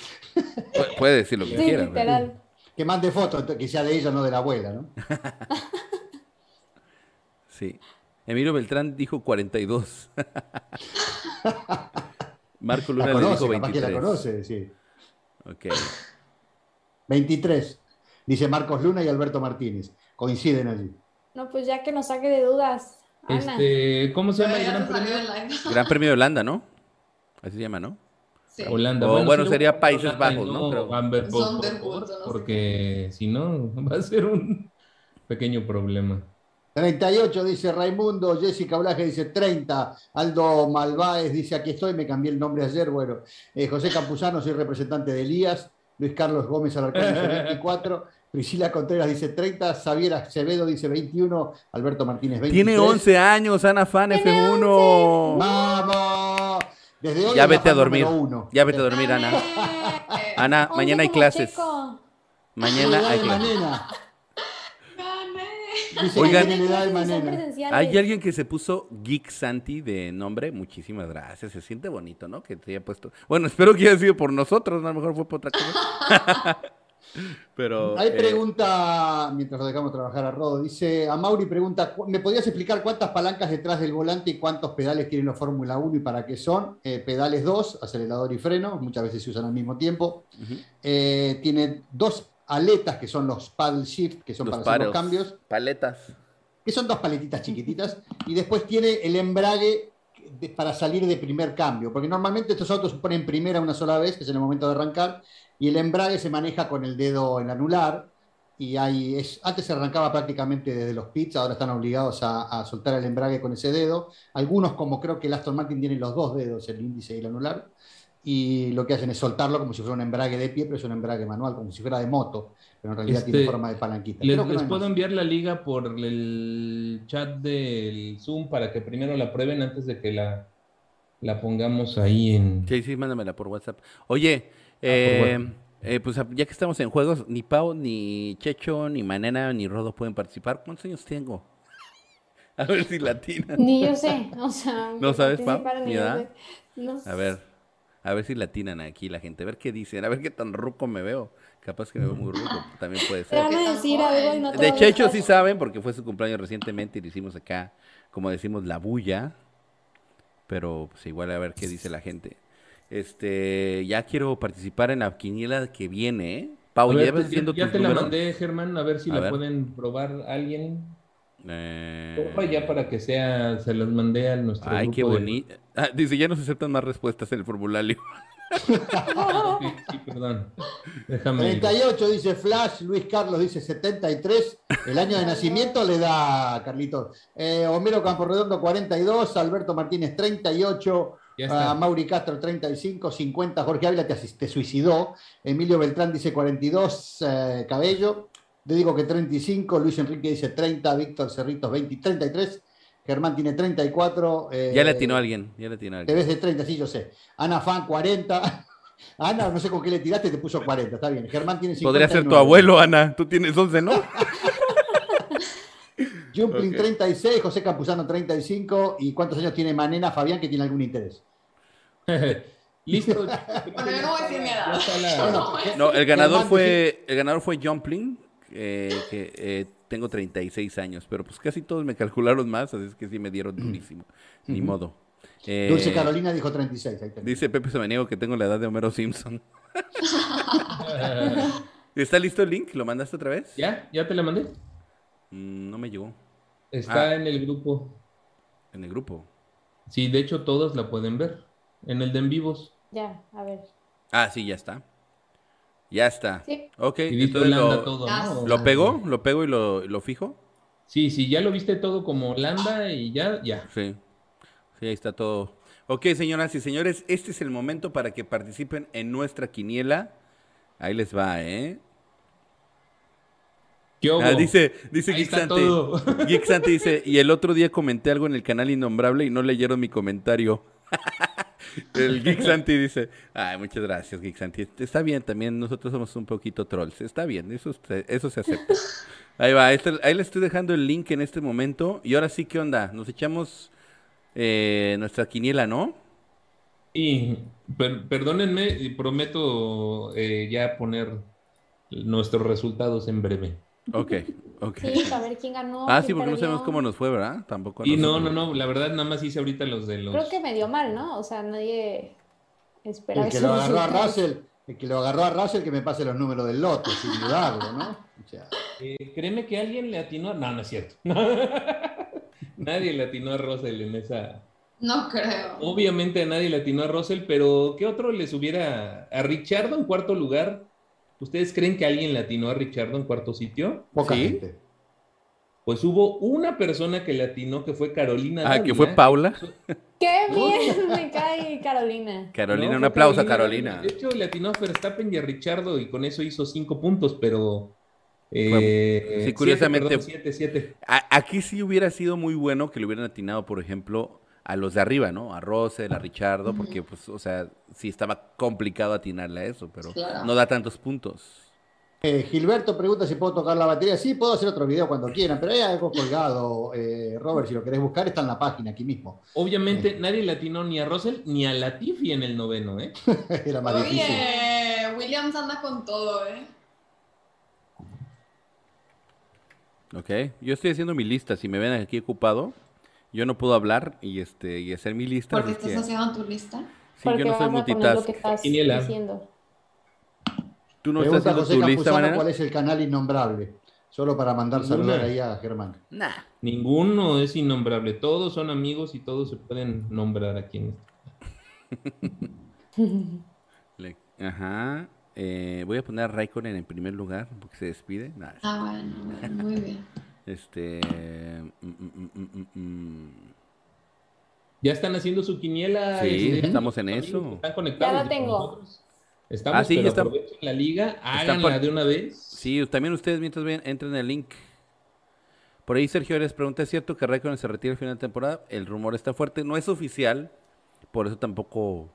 puede decir lo que quiera. Literal. Que mande fotos, que sea de ella, no de la abuela, ¿no? (laughs) sí. Emilio Beltrán dijo 42. (laughs) Marco Luna le dijo 23. la conoce, sí. Ok. (laughs) 23. Dice Marcos Luna y Alberto Martínez. Coinciden allí. No, pues ya que nos saque de dudas. Este, ¿Cómo se llama el Gran Premio? (laughs) Gran Premio de Holanda, ¿no? Así se llama, ¿no? Sí. Holanda. O, bueno, sería Países Bajos, ¿no? Pero... porque si no, (laughs) va a ser un pequeño problema. 38 dice Raimundo, Jessica Blaje dice 30, Aldo Malváez dice aquí estoy, me cambié el nombre ayer, bueno, eh, José Campuzano, soy representante de Elías, Luis Carlos Gómez Alarcón dice (laughs) 24, Priscila Contreras dice 30, Xavier Acevedo dice 21, Alberto Martínez 23. Tiene 11 años, Ana Fan F1. ¡Vamos! Desde hoy ya vete a dormir. Ya vete a dormir, Ana. Ana, (laughs) mañana hay clases. Mañana hay clases. Oigan, hay alguien que se puso Geek Santi de nombre. Muchísimas gracias. Se siente bonito, ¿no? Que te haya puesto. Bueno, espero que haya sido por nosotros. A lo mejor fue por otra cosa. (laughs) Pero, Hay eh, pregunta, mientras lo dejamos trabajar a Rodo, dice, a Mauri pregunta, ¿me podrías explicar cuántas palancas detrás del volante y cuántos pedales tienen los Fórmula 1 y para qué son? Eh, pedales 2, acelerador y freno, muchas veces se usan al mismo tiempo. Eh, tiene dos aletas que son los paddle shift, que son para hacer los cambios. Paletas. Que son dos paletitas chiquititas. y después tiene el embrague para salir de primer cambio, porque normalmente estos autos se ponen primera una sola vez, que es en el momento de arrancar, y el embrague se maneja con el dedo en anular. Y hay, es, antes se arrancaba prácticamente desde los pits, ahora están obligados a, soltar el embrague con ese dedo. Algunos, como creo que el Aston Martin, tienen los dos dedos, el índice y el anular. Y lo que hacen es soltarlo como si fuera un embrague de pie, pero es un embrague manual, como si fuera de moto, pero en realidad tiene este, forma de palanquita. Les, puedo enviar la liga por el chat del Zoom para que primero la prueben antes de que la, la pongamos ahí en. Sí, sí, mándamela por WhatsApp. Oye, Ah, eh, eh, pues ya que estamos en juegos, ni Pau, ni Checho, ni Manena, ni Rodo pueden participar. ¿Cuántos años tengo? (laughs) A ver si latinan. Ni yo sé, o sea. (laughs) ¿No sabes, Pau? No. A ver, a ver si latinan aquí la gente, a ver qué dicen, a ver qué tan ruco me veo. Capaz que me veo muy ruco, también puede ser. de Checho sí saben, porque fue su cumpleaños recientemente y le hicimos acá, como decimos, la bulla. Pero pues igual a ver qué dice la gente. Este, ya quiero participar en la quiniela que viene, ¿eh? Pau, ¿ya, ya, te la mandé, Germán, a ver si la pueden probar alguien. Eh... ya para que sea, se las mandé a nuestro Ay, qué bonito. Ah, dice, ya no se aceptan más respuestas en el formulario. (laughs) sí, perdón. Déjame 38 dice Flash, Luis Carlos dice 73. El año de nacimiento le da Carlito. Eh, Homero Camporredondo 42, Alberto Martínez 38. A Mauri Castro 35, 50, Jorge Ávila te, suicidó, Emilio Beltrán dice 42, eh, Cabello, le digo que 35, Luis Enrique dice 30, Víctor Cerritos 20, 33, Germán tiene 34. Eh, ya le atinó a alguien, ya le atinó a alguien. Te ves de 30, sí, yo sé. Ana Fan 40. (laughs) Ana, no sé con qué le tiraste, te puso 40, está bien. Germán tiene 50. Podría ser tu abuelo, Ana, tú tienes 11, ¿no? (laughs) Jumpling 36, José Campuzano 35. ¿Y cuántos años tiene Manena Fabián que tiene algún interés? (laughs) Listo. bueno, yo no voy a decir mi edad. No, el ganador fue, el ganador fue Jumpling, eh, que eh, tengo 36 años, pero pues casi todos me calcularon más, así es que sí me dieron durísimo. Ni modo. Eh, Dulce Carolina dijo 36. dice Pepe Semeniego que tengo la edad de Homero Simpson. (laughs) ¿Está listo el link? ¿Lo mandaste otra vez? Ya, ya te la mandé. Mm, no me llegó. Está ah. en el grupo. ¿En el grupo? Sí, de hecho todos la pueden ver. En el de en vivos. Ya, a ver. Ah, sí, ya está. Ya está. Sí. Ok, entonces lo, todo, ¿lo pegó? ¿Lo pego y lo, lo, fijo? Sí, sí, ya lo viste todo como Landa y ya, ya. Sí. Sí, ahí está todo. Ok, señoras y señores, este es el momento para que participen en nuestra quiniela. Ahí les va, ¿eh? Ah, dice, dice Geek Santi, dice, y el otro día comenté algo en el canal Innombrable y no leyeron mi comentario. (laughs) el Geek Santi dice, ay, muchas gracias, Geek Santi. Está bien, también nosotros somos un poquito trolls. Está bien, eso, eso se acepta. Ahí va, ahí le estoy dejando el link en este momento. Y ahora sí, ¿qué onda? Nos echamos eh, nuestra quiniela, ¿no? Y perdónenme, prometo eh, ya poner nuestros resultados en breve. Ok, (laughs) ok. Sí, a ver quién ganó. Ah, sí, porque no sabemos cómo nos fue, ¿verdad? Tampoco. Y no, no, no, la verdad nada más hice ahorita los de los. Creo que me dio mal, ¿no? O sea, nadie esperaba El que lo agarró a (laughs) Russell, el que lo agarró a Russell, que me pase los números del lote, sin dudarlo, ¿no? Eh, créeme que alguien le atinó. No, no es cierto. (laughs) nadie le atinó a Russell en esa. No creo. Obviamente a nadie le atinó a Russell, pero ¿qué otro le subiera a Richardo en cuarto lugar? ¿Ustedes creen que alguien latinó a Richardo en cuarto sitio? Poca gente. Pues hubo una persona que latinó que fue Carolina. Ah, que fue Paula. ¡Qué (laughs) bien me cae Carolina! Carolina, un aplauso a Carolina. De hecho, latinó a Verstappen y a Richardo y con eso hizo cinco puntos, pero... Eh, sí, curiosamente. Aquí sí hubiera sido muy bueno que le hubieran atinado, por ejemplo, a los de arriba, ¿no? A Rosel, a Richardo, porque, pues, o sea, sí estaba complicado atinarle a eso, pero no da tantos puntos. Eh, Gilberto pregunta si puedo tocar la batería. Sí, puedo hacer otro video cuando quieran, pero hay algo colgado, eh, Robert, si lo querés buscar, está en la página aquí mismo. Obviamente eh. nadie latinó ni a Russell ni a Latifi en el noveno, ¿eh? (laughs) Era más Oye, Williams anda con todo, ¿eh? Ok, yo estoy haciendo mi lista. Si me ven aquí ocupado, yo no puedo hablar y este y hacer mi lista. ¿Por qué estás haciendo tu lista? Sí, yo no soy multitask. diciendo. ¿Tú no estás haciendo tu lista, ¿Cuál es el canal innombrable? Solo para mandar saludos ahí a Germán. Nah. Ninguno es innombrable. Todos son amigos y todos se pueden nombrar aquí en (laughs) Ajá. Eh, voy a poner a Raikkonen en primer lugar porque se despide. ah, bueno, muy bien. Este. Mm, mm, mm, ya están haciendo su quiniela. Sí, este, estamos en eso. Están conectados. Ya la tengo. Estamos, ah, sí, ya están. la liga, háganla de una vez. Sí, también ustedes mientras ven, entren en el link. Por ahí Sergio les pregunta, ¿es cierto que Raikkonen se retira al final de temporada? El rumor está fuerte, no es oficial, por eso tampoco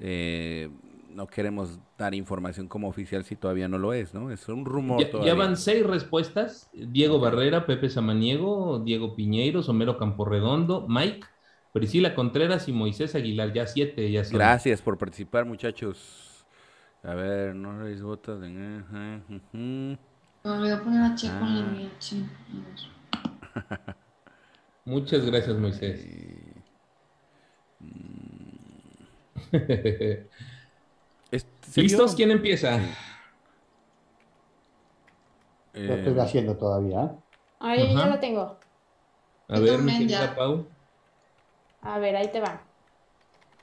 eh, no queremos dar información como oficial si todavía no lo es, ¿no? Es un rumor. Ya, ya van seis respuestas. Diego Barrera, Pepe Samaniego, Diego Piñeiro, Somero Camporredondo, Mike, Priscila Contreras y Moisés Aguilar. Ya siete, ya son. Gracias por participar, muchachos. A ver, no votos. De... Me olvidó poner a Checo en la ah. mía, (laughs) Muchas gracias, Moisés. (laughs) (laughs) ¿Listos? ¿Quién empieza? Lo estoy haciendo todavía. ¿eh? Ahí ya lo tengo. A ver, mi querida Pau. A ver, ahí te va.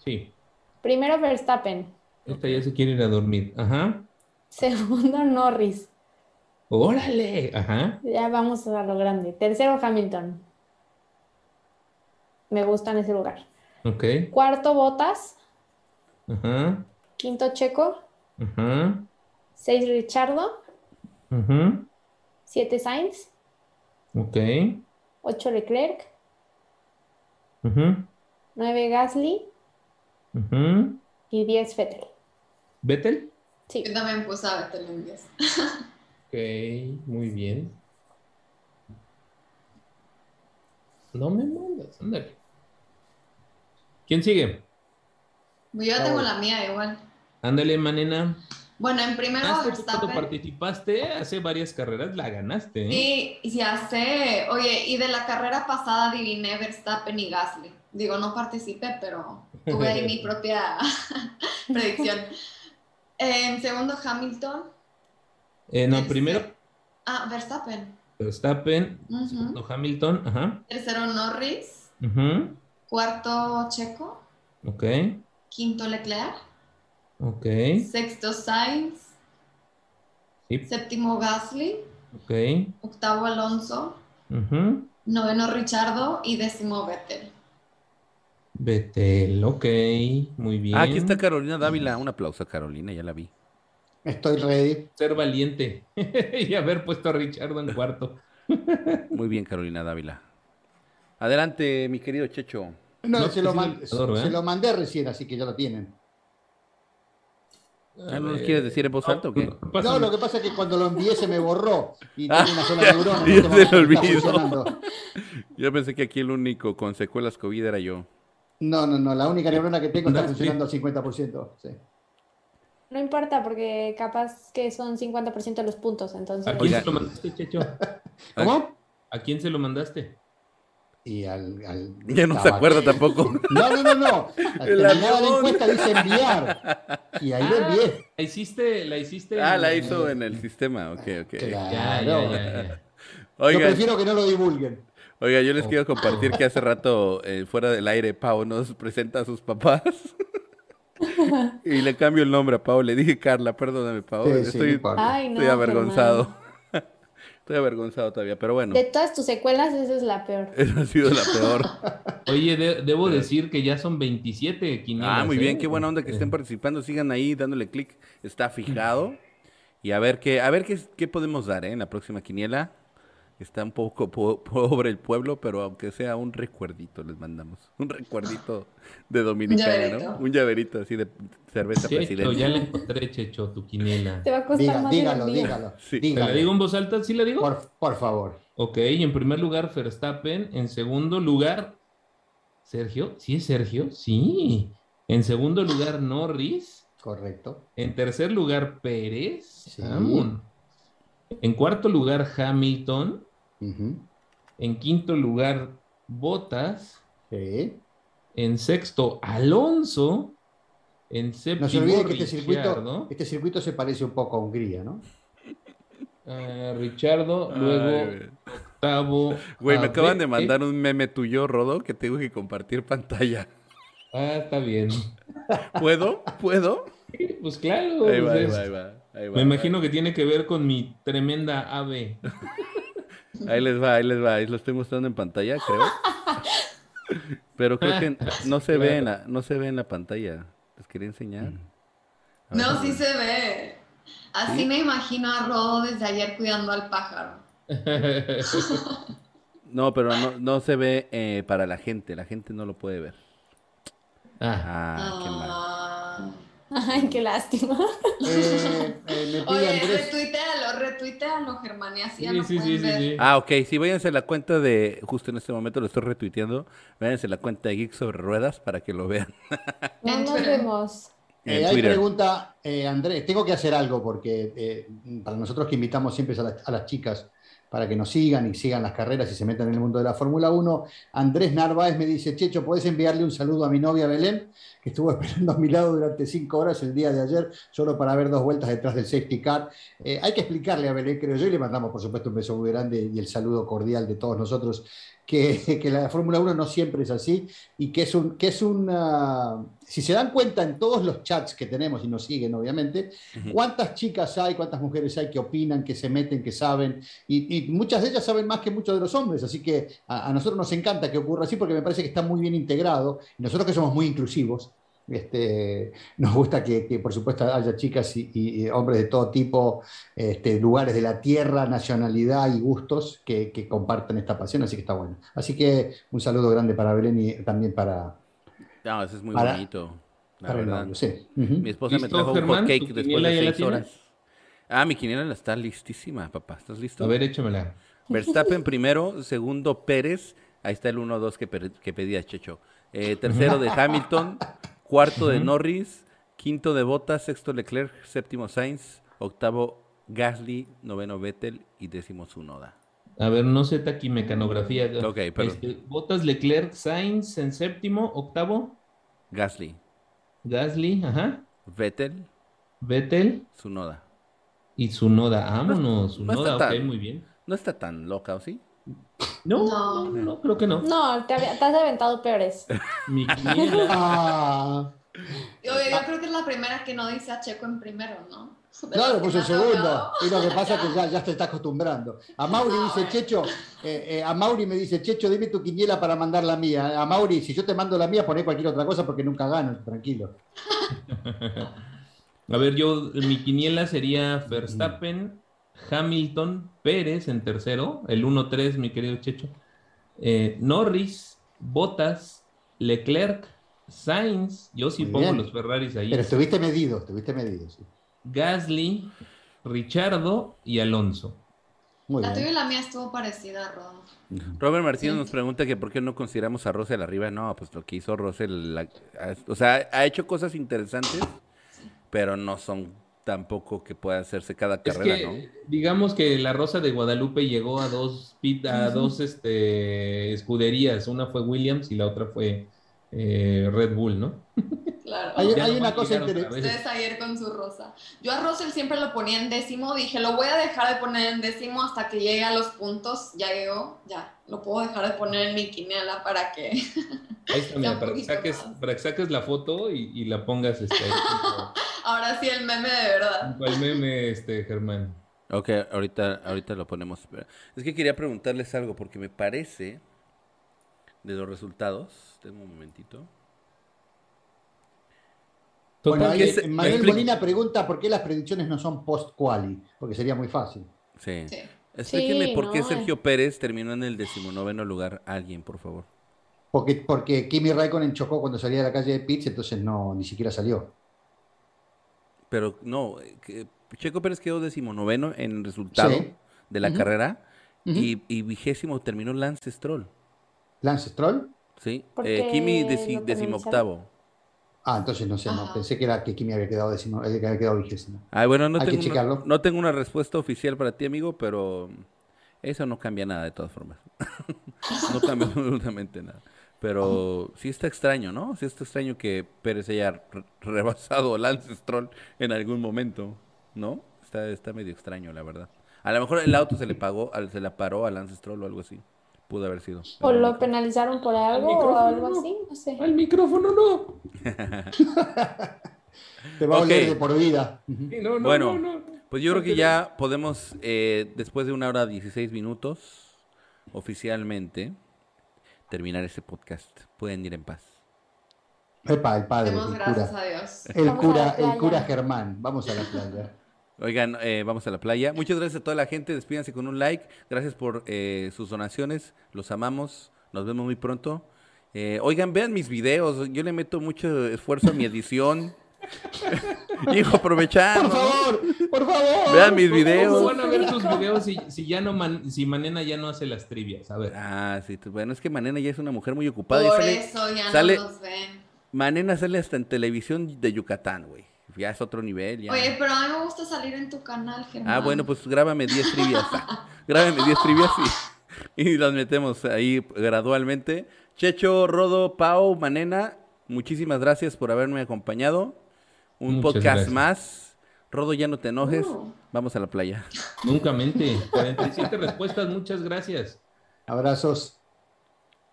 Sí. Primero Verstappen. Esta ya se quiere ir a dormir. Ajá. Segundo Norris. Órale. Ajá. Ya vamos a lo grande. Tercero Hamilton. Me gusta en ese lugar. Ok. Cuarto Botas. Ajá. Quinto Checo. Seis Richardo. Siete Sainz. Ok. Ocho Leclerc. Nueve Gasly. Y diez Vettel. ¿Vettel? Sí. Yo también puse a Vettel en diez. (laughs) ok, muy bien. No me mandas, ándale. ¿Quién sigue? Yo ya tengo la mía igual. Ándale, manena. Bueno, en primero ah, Cuando participaste hace varias carreras, la ganaste. ¿eh? Sí, ya sé. Oye, y de la carrera pasada adiviné Verstappen y Gasly. Digo, no participé, pero tuve ahí mi (laughs) propia (laughs) predicción. En segundo, Hamilton. Eh, no, primero. Ah, Verstappen. Verstappen. Segundo, Hamilton. Ajá. Tercero, Norris. Cuarto, Checo. Ok. Quinto, Leclerc. Ok. Sexto, Sainz. Séptimo, Gasly. Ok. Octavo, Alonso. Noveno, Richardo. Y décimo, Vettel. Vettel, ok. Muy bien. Ah, aquí está Carolina Dávila. Un aplauso a Carolina, ya la vi. Estoy ready. Ser valiente (laughs) y haber puesto a Richardo en cuarto. (laughs) Muy bien, Carolina Dávila. Adelante, mi querido Checho. No, se, lo se, lo mandé recién, así que ya lo tienen. ¿No lo quieres decir en voz alta o qué? No, lo que pasa es que cuando lo envié se me borró y (laughs) tiene una sola neurona. Ya se lo olvidó. (laughs) Yo pensé que aquí el único con secuelas COVID era yo. No, no, no. La única neurona que tengo está funcionando al 50%. Sí. No importa, porque capaz que son 50% de los puntos. Entonces... ¿A quién se lo mandaste, Checho? (laughs) ¿Cómo? ¿A quién se lo mandaste? Y al, al ya no se acuerda tampoco. No, no, no, no. (laughs) Al la encuesta dice enviar. Y ahí lo envié. La hiciste, la hiciste. Ah, la hizo en el sistema, ok, ok. Claro. Ya, ya, ya, Oiga, yo prefiero que no lo divulguen. Oiga, yo les quiero compartir que hace rato, eh, fuera del aire, Pau nos presenta a sus papás. (laughs) y le cambio el nombre a Pau. Le dije Carla, perdóname, Pau. estoy, estoy avergonzado. Estoy avergonzado todavía, pero bueno. De todas tus secuelas, esa es la peor. (laughs) Esa ha sido la peor. (laughs) Oye, debo decir que ya son 27 quinielas. Ah, muy bien, ¿eh? qué buena onda que estén participando. Sigan ahí dándole clic. Está fijado. Y a ver qué, a ver qué, qué podemos dar ¿eh? en la próxima quiniela. Está un poco pobre el pueblo, pero aunque sea un recuerdito les mandamos. (laughs) Un recuerdito de Dominicana, ¿no? Un llaverito así de cerveza Checho, presidente. ya le encontré, Checho, tu quiniela. Te va a costar más dígalo, dígalo, sí. ¿Te la digo en voz alta? ¿Sí la digo? Por, por favor. Ok, en primer lugar Verstappen. En segundo lugar, Sergio. ¿Sí es Sergio? Sí. En segundo lugar, Norris. Correcto. En tercer lugar, Pérez. Sí. En cuarto lugar, Hamilton. En quinto lugar, Botas. Sí. En sexto, Alonso. En séptimo, no se olvide que este circuito, este circuito se parece un poco a Hungría, ¿no? Uh, Richardo, luego octavo. Güey, me acaban de mandar un meme tuyo, Rodo, que tengo que compartir pantalla. Ah, está bien. ¿Puedo? ¿Puedo? pues claro. Ahí va, ahí va, ahí va, me imagino que tiene que ver con mi tremenda ave. (laughs) Ahí les va, ahí les va. Ahí lo estoy mostrando en pantalla, creo. (laughs) Pero creo que no se ve en la, no se ve en la pantalla. Les quería enseñar. no, sí se ve. Así me imagino a Rodo desde ayer cuidando al pájaro. (laughs) No, pero no, se ve eh, para la gente. La gente no lo puede ver. Ah, ah qué mal. (laughs) Ay, qué lástima. Eh, eh, Oye, retuitealo, retuitealo, Germán, y así sí, sí, sí, sí, Ah, ok, sí, váyanse a la cuenta de, justo en este momento lo estoy retuiteando, váyanse a la cuenta de Geek sobre Ruedas para que lo vean. (laughs) No nos vemos. Eh, hay pregunta, eh, Andrés, tengo que hacer algo porque para nosotros que invitamos siempre a, a las chicas para que nos sigan y sigan las carreras y se metan en el mundo de la Fórmula 1. Andrés Narváez me dice, Checho, ¿puedes enviarle un saludo a mi novia Belén, que estuvo (laughs) esperando a mi lado durante cinco horas el día de ayer, solo para ver dos vueltas detrás del safety car? Eh, hay que explicarle a Belén, creo yo, y le mandamos, por supuesto, un beso muy grande y el saludo cordial de todos nosotros que, la Fórmula 1 no siempre es así y que es un, que es una, si se dan cuenta en todos los chats que tenemos y nos siguen obviamente, cuántas chicas hay, cuántas mujeres hay que opinan, que se meten, que saben y, muchas de ellas saben más que muchos de los hombres, así que a, a, nosotros nos encanta que ocurra así porque me parece que está muy bien integrado y nosotros que somos muy inclusivos, este, nos gusta que, por supuesto, haya chicas y, hombres de todo tipo, este, lugares de la tierra, nacionalidad y gustos que, que, compartan esta pasión, así que está bueno. Así que un saludo grande para Belén y también para... No, eso es muy bonito. La verdad. sí. Mi esposa me trajo un hot cake después de seis horas. Ah, mi quiniela está listísima, papá. ¿Estás listo? A ver, échamela. Verstappen primero, segundo Pérez. Ahí está el 1-2 que, que pedía Checho. Eh, tercero de (laughs) Hamilton, cuarto de Norris, quinto de Bottas, sexto Leclerc, séptimo Sainz, octavo Gasly, noveno Vettel y décimo Zunoda. A ver, no sé taquimecanografía. Ok, pero... Este, Bottas, Leclerc, Sainz en séptimo, octavo. Gasly. Gasly, ajá. Vettel. Vettel. Zunoda. Y Zunoda, vámonos. Zunoda, ok, muy bien. No está tan loca, ¿o sí? No, no, creo que no. No, te, has aventado peores. Mi (laughs) ah. yo, creo que es la primera que no dice a Checo en primero, ¿no? claro, pues el segundo. Y lo que pasa es que ya, ya te está acostumbrando. A Mauri dice, Checho, eh, eh, a Mauri me dice, Checho, dime tu quiniela para mandar la mía. A Mauri, si yo te mando la mía, poné cualquier otra cosa porque nunca gano, tranquilo. (laughs) a ver, yo, mi quiniela sería Verstappen, Hamilton, Pérez en tercero, el 1-3, mi querido Checho. Eh, Norris, Bottas, Leclerc, Sainz, yo sí pongo los Ferraris ahí. Pero estuviste medido, estuviste medido, sí. Gasly, Richardo y Alonso. la tuya y la mía estuvo parecida, Rob. Robert Martínez nos pregunta que por qué no consideramos a Russell arriba. No, pues lo que hizo Russell, o sea, ha hecho cosas interesantes, pero no son tampoco que pueda hacerse cada carrera, ¿no? Digamos que la Rosa de Guadalupe llegó a dos a dos este, escuderías, una fue Williams y la otra fue eh, Red Bull, ¿no? (laughs) Claro. Hay, una cosa interesante. Ustedes ayer con su Rosa. Yo a Russell siempre lo ponía en décimo, dije, lo voy a dejar de poner en décimo hasta que llegue a los puntos, ya llegó, ya, lo puedo dejar de poner en mi quiniela para que... Ahí está, mira, (laughs) para, que saques, para que saques la foto y, y la pongas este, Ahora sí, el meme de verdad. El meme, este, Germán. Ok, ahorita, ahorita lo ponemos. Es que quería preguntarles algo, porque me parece de los resultados. Tengo un momentito. Bueno, Manuel Molina pregunta por qué las predicciones no son post-quali, porque sería muy fácil. Sí. Explíqueme por qué Sergio Pérez terminó en el decimonoveno lugar. Alguien, por favor. Porque, porque Kimi Raikkonen chocó cuando salía de la calle de Pitts, entonces no, ni siquiera salió pero no, Checo Pérez quedó decimonoveno en el resultado de la carrera y, vigésimo terminó Lance Stroll. ¿Lance Stroll? Sí, eh, Kimi decimoctavo. Ah, entonces no sé, no, pensé que era que Kimi había quedado, decimo, eh, que había quedado vigésimo. Ah, bueno, no tengo, una, no tengo una respuesta oficial para ti, amigo, pero Eso no cambia nada de todas formas. (laughs) no cambia (laughs) absolutamente nada. Pero sí está extraño, ¿no? Sí está extraño que Pérez haya rebasado a Lance Stroll en algún momento, ¿no? Está, está medio extraño, la verdad. A lo mejor el auto se le pagó, se le paró a Lance Stroll o algo así. Pudo haber sido. ¿O lo penalizaron por algo o algo así? No sé. Al micrófono no. (laughs) Te va a oler de por vida. bueno, pues yo creo que ya podemos, eh, después de una hora 16 minutos, oficialmente, terminar este podcast. Pueden ir en paz. Epa, el padre. el gracias cura, a Dios. El cura, el cura Germán. Vamos a la playa. Oigan, eh, vamos a la playa. Muchas gracias a toda la gente. Despídanse con un like. Gracias por eh, sus donaciones. Los amamos. Nos vemos muy pronto. Eh, oigan, vean mis videos. Yo le meto mucho esfuerzo a mi edición. (laughs) Hijo, aprovechando. Por favor, por favor. Vean mis videos. van a ver sus videos si, si ya no si Manena ya no hace las trivias? A ver. Ah, sí. Bueno, es que Manena ya es una mujer muy ocupada. Por eso ya no los ven. Manena sale hasta en televisión de Yucatán, güey. Ya es otro nivel. Ya. Oye, pero a mí me gusta salir en tu canal, Germán. Ah, bueno, pues grábame 10 trivias. (laughs) grábame 10 trivias y, y las metemos ahí gradualmente. Checho, Rodo, Pau, Manena, muchísimas gracias por haberme acompañado un podcast más. Rodo, ya no te enojes. Vamos a la playa. Nunca mente. (laughs) 47 respuestas. Muchas gracias. Abrazos.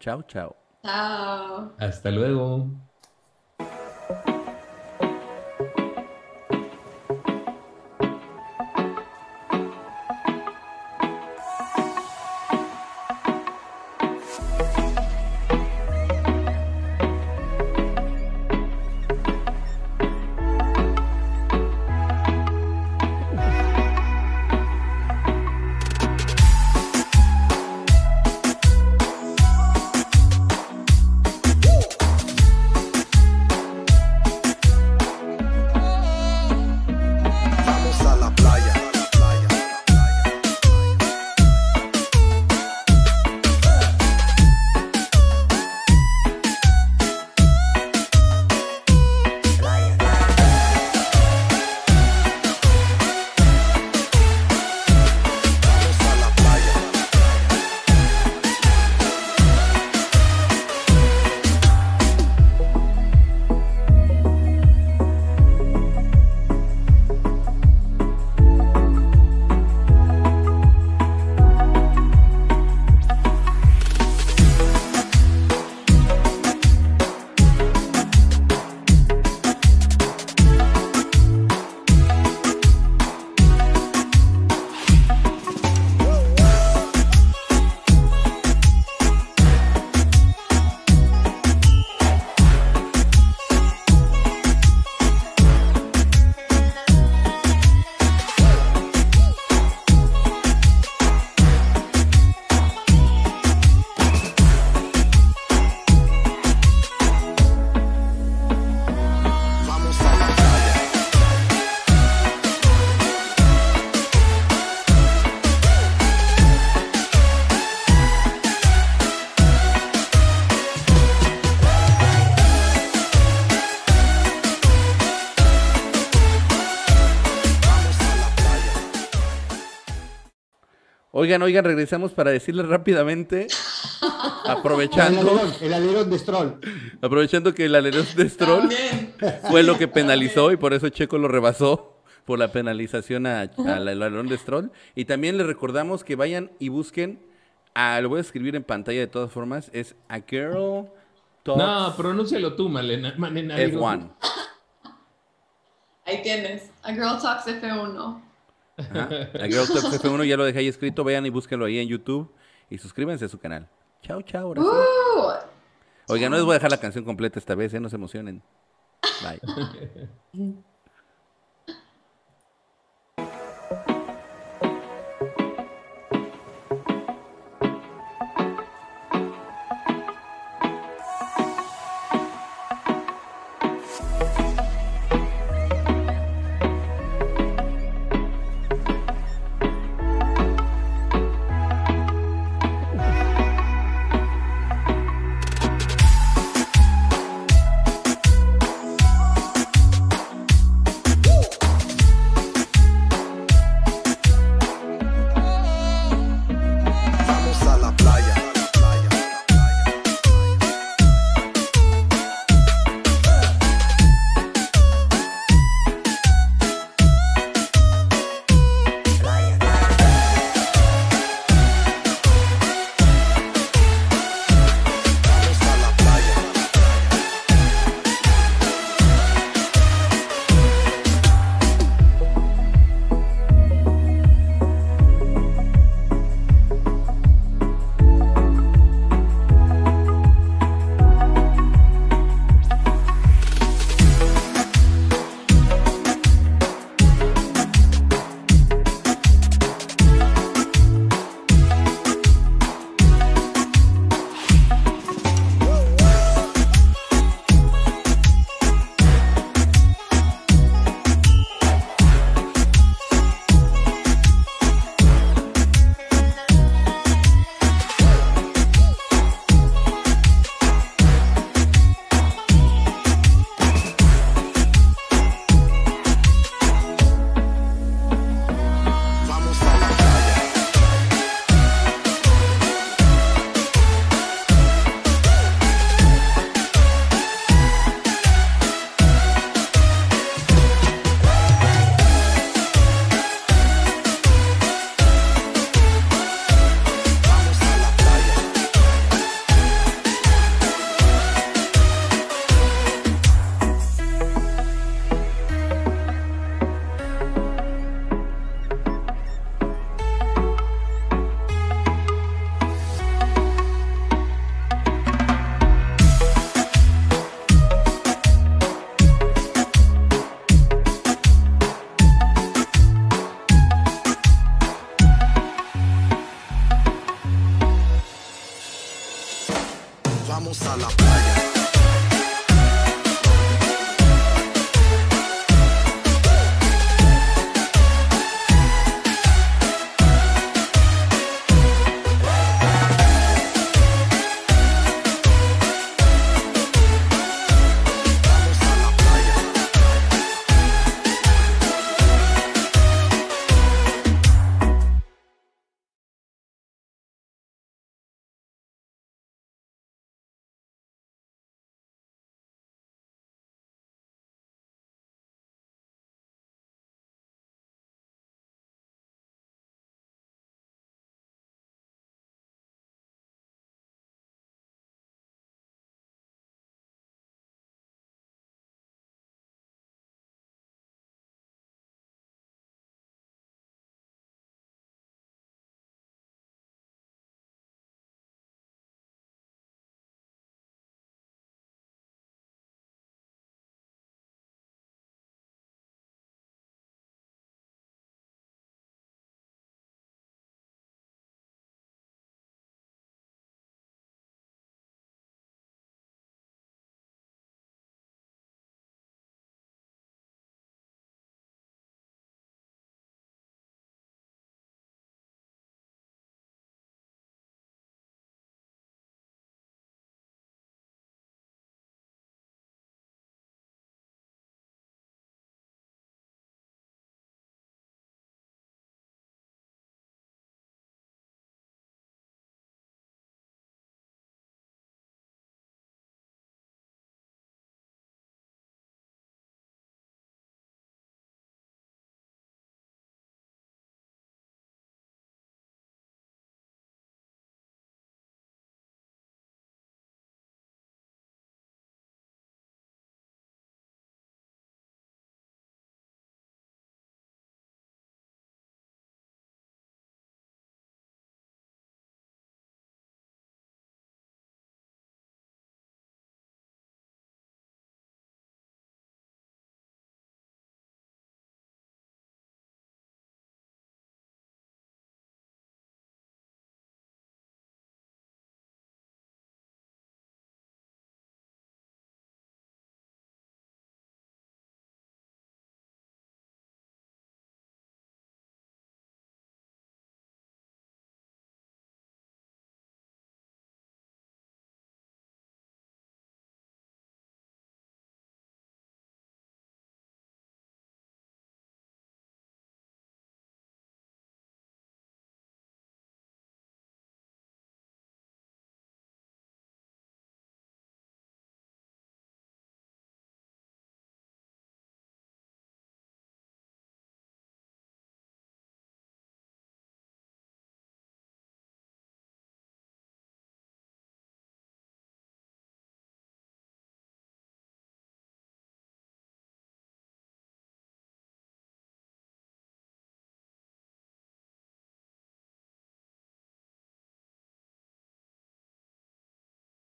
Chao, chao. Chao. Hasta luego. Oigan, oigan, regresamos para decirles rápidamente, (laughs) aprovechando... El alerón, de Stroll. Aprovechando que el alerón de Stroll fue lo que penalizó y por eso Checo lo rebasó por la penalización al alerón de Stroll. Y también les recordamos que vayan y busquen, lo voy a escribir en pantalla de todas formas, es A Girl Talks... No, pronúncialo tú, Malena. F1. (laughs) Ahí tienes, A Girl Talks F1. La Girl Talks F1 ya lo dejé ahí escrito. Vayan y búsquenlo ahí en YouTube y suscríbanse a su canal. Chao, chao. Oiga, uh. Oigan, no les voy a dejar la canción completa esta vez, ¿eh? no se emocionen. Bye. (laughs)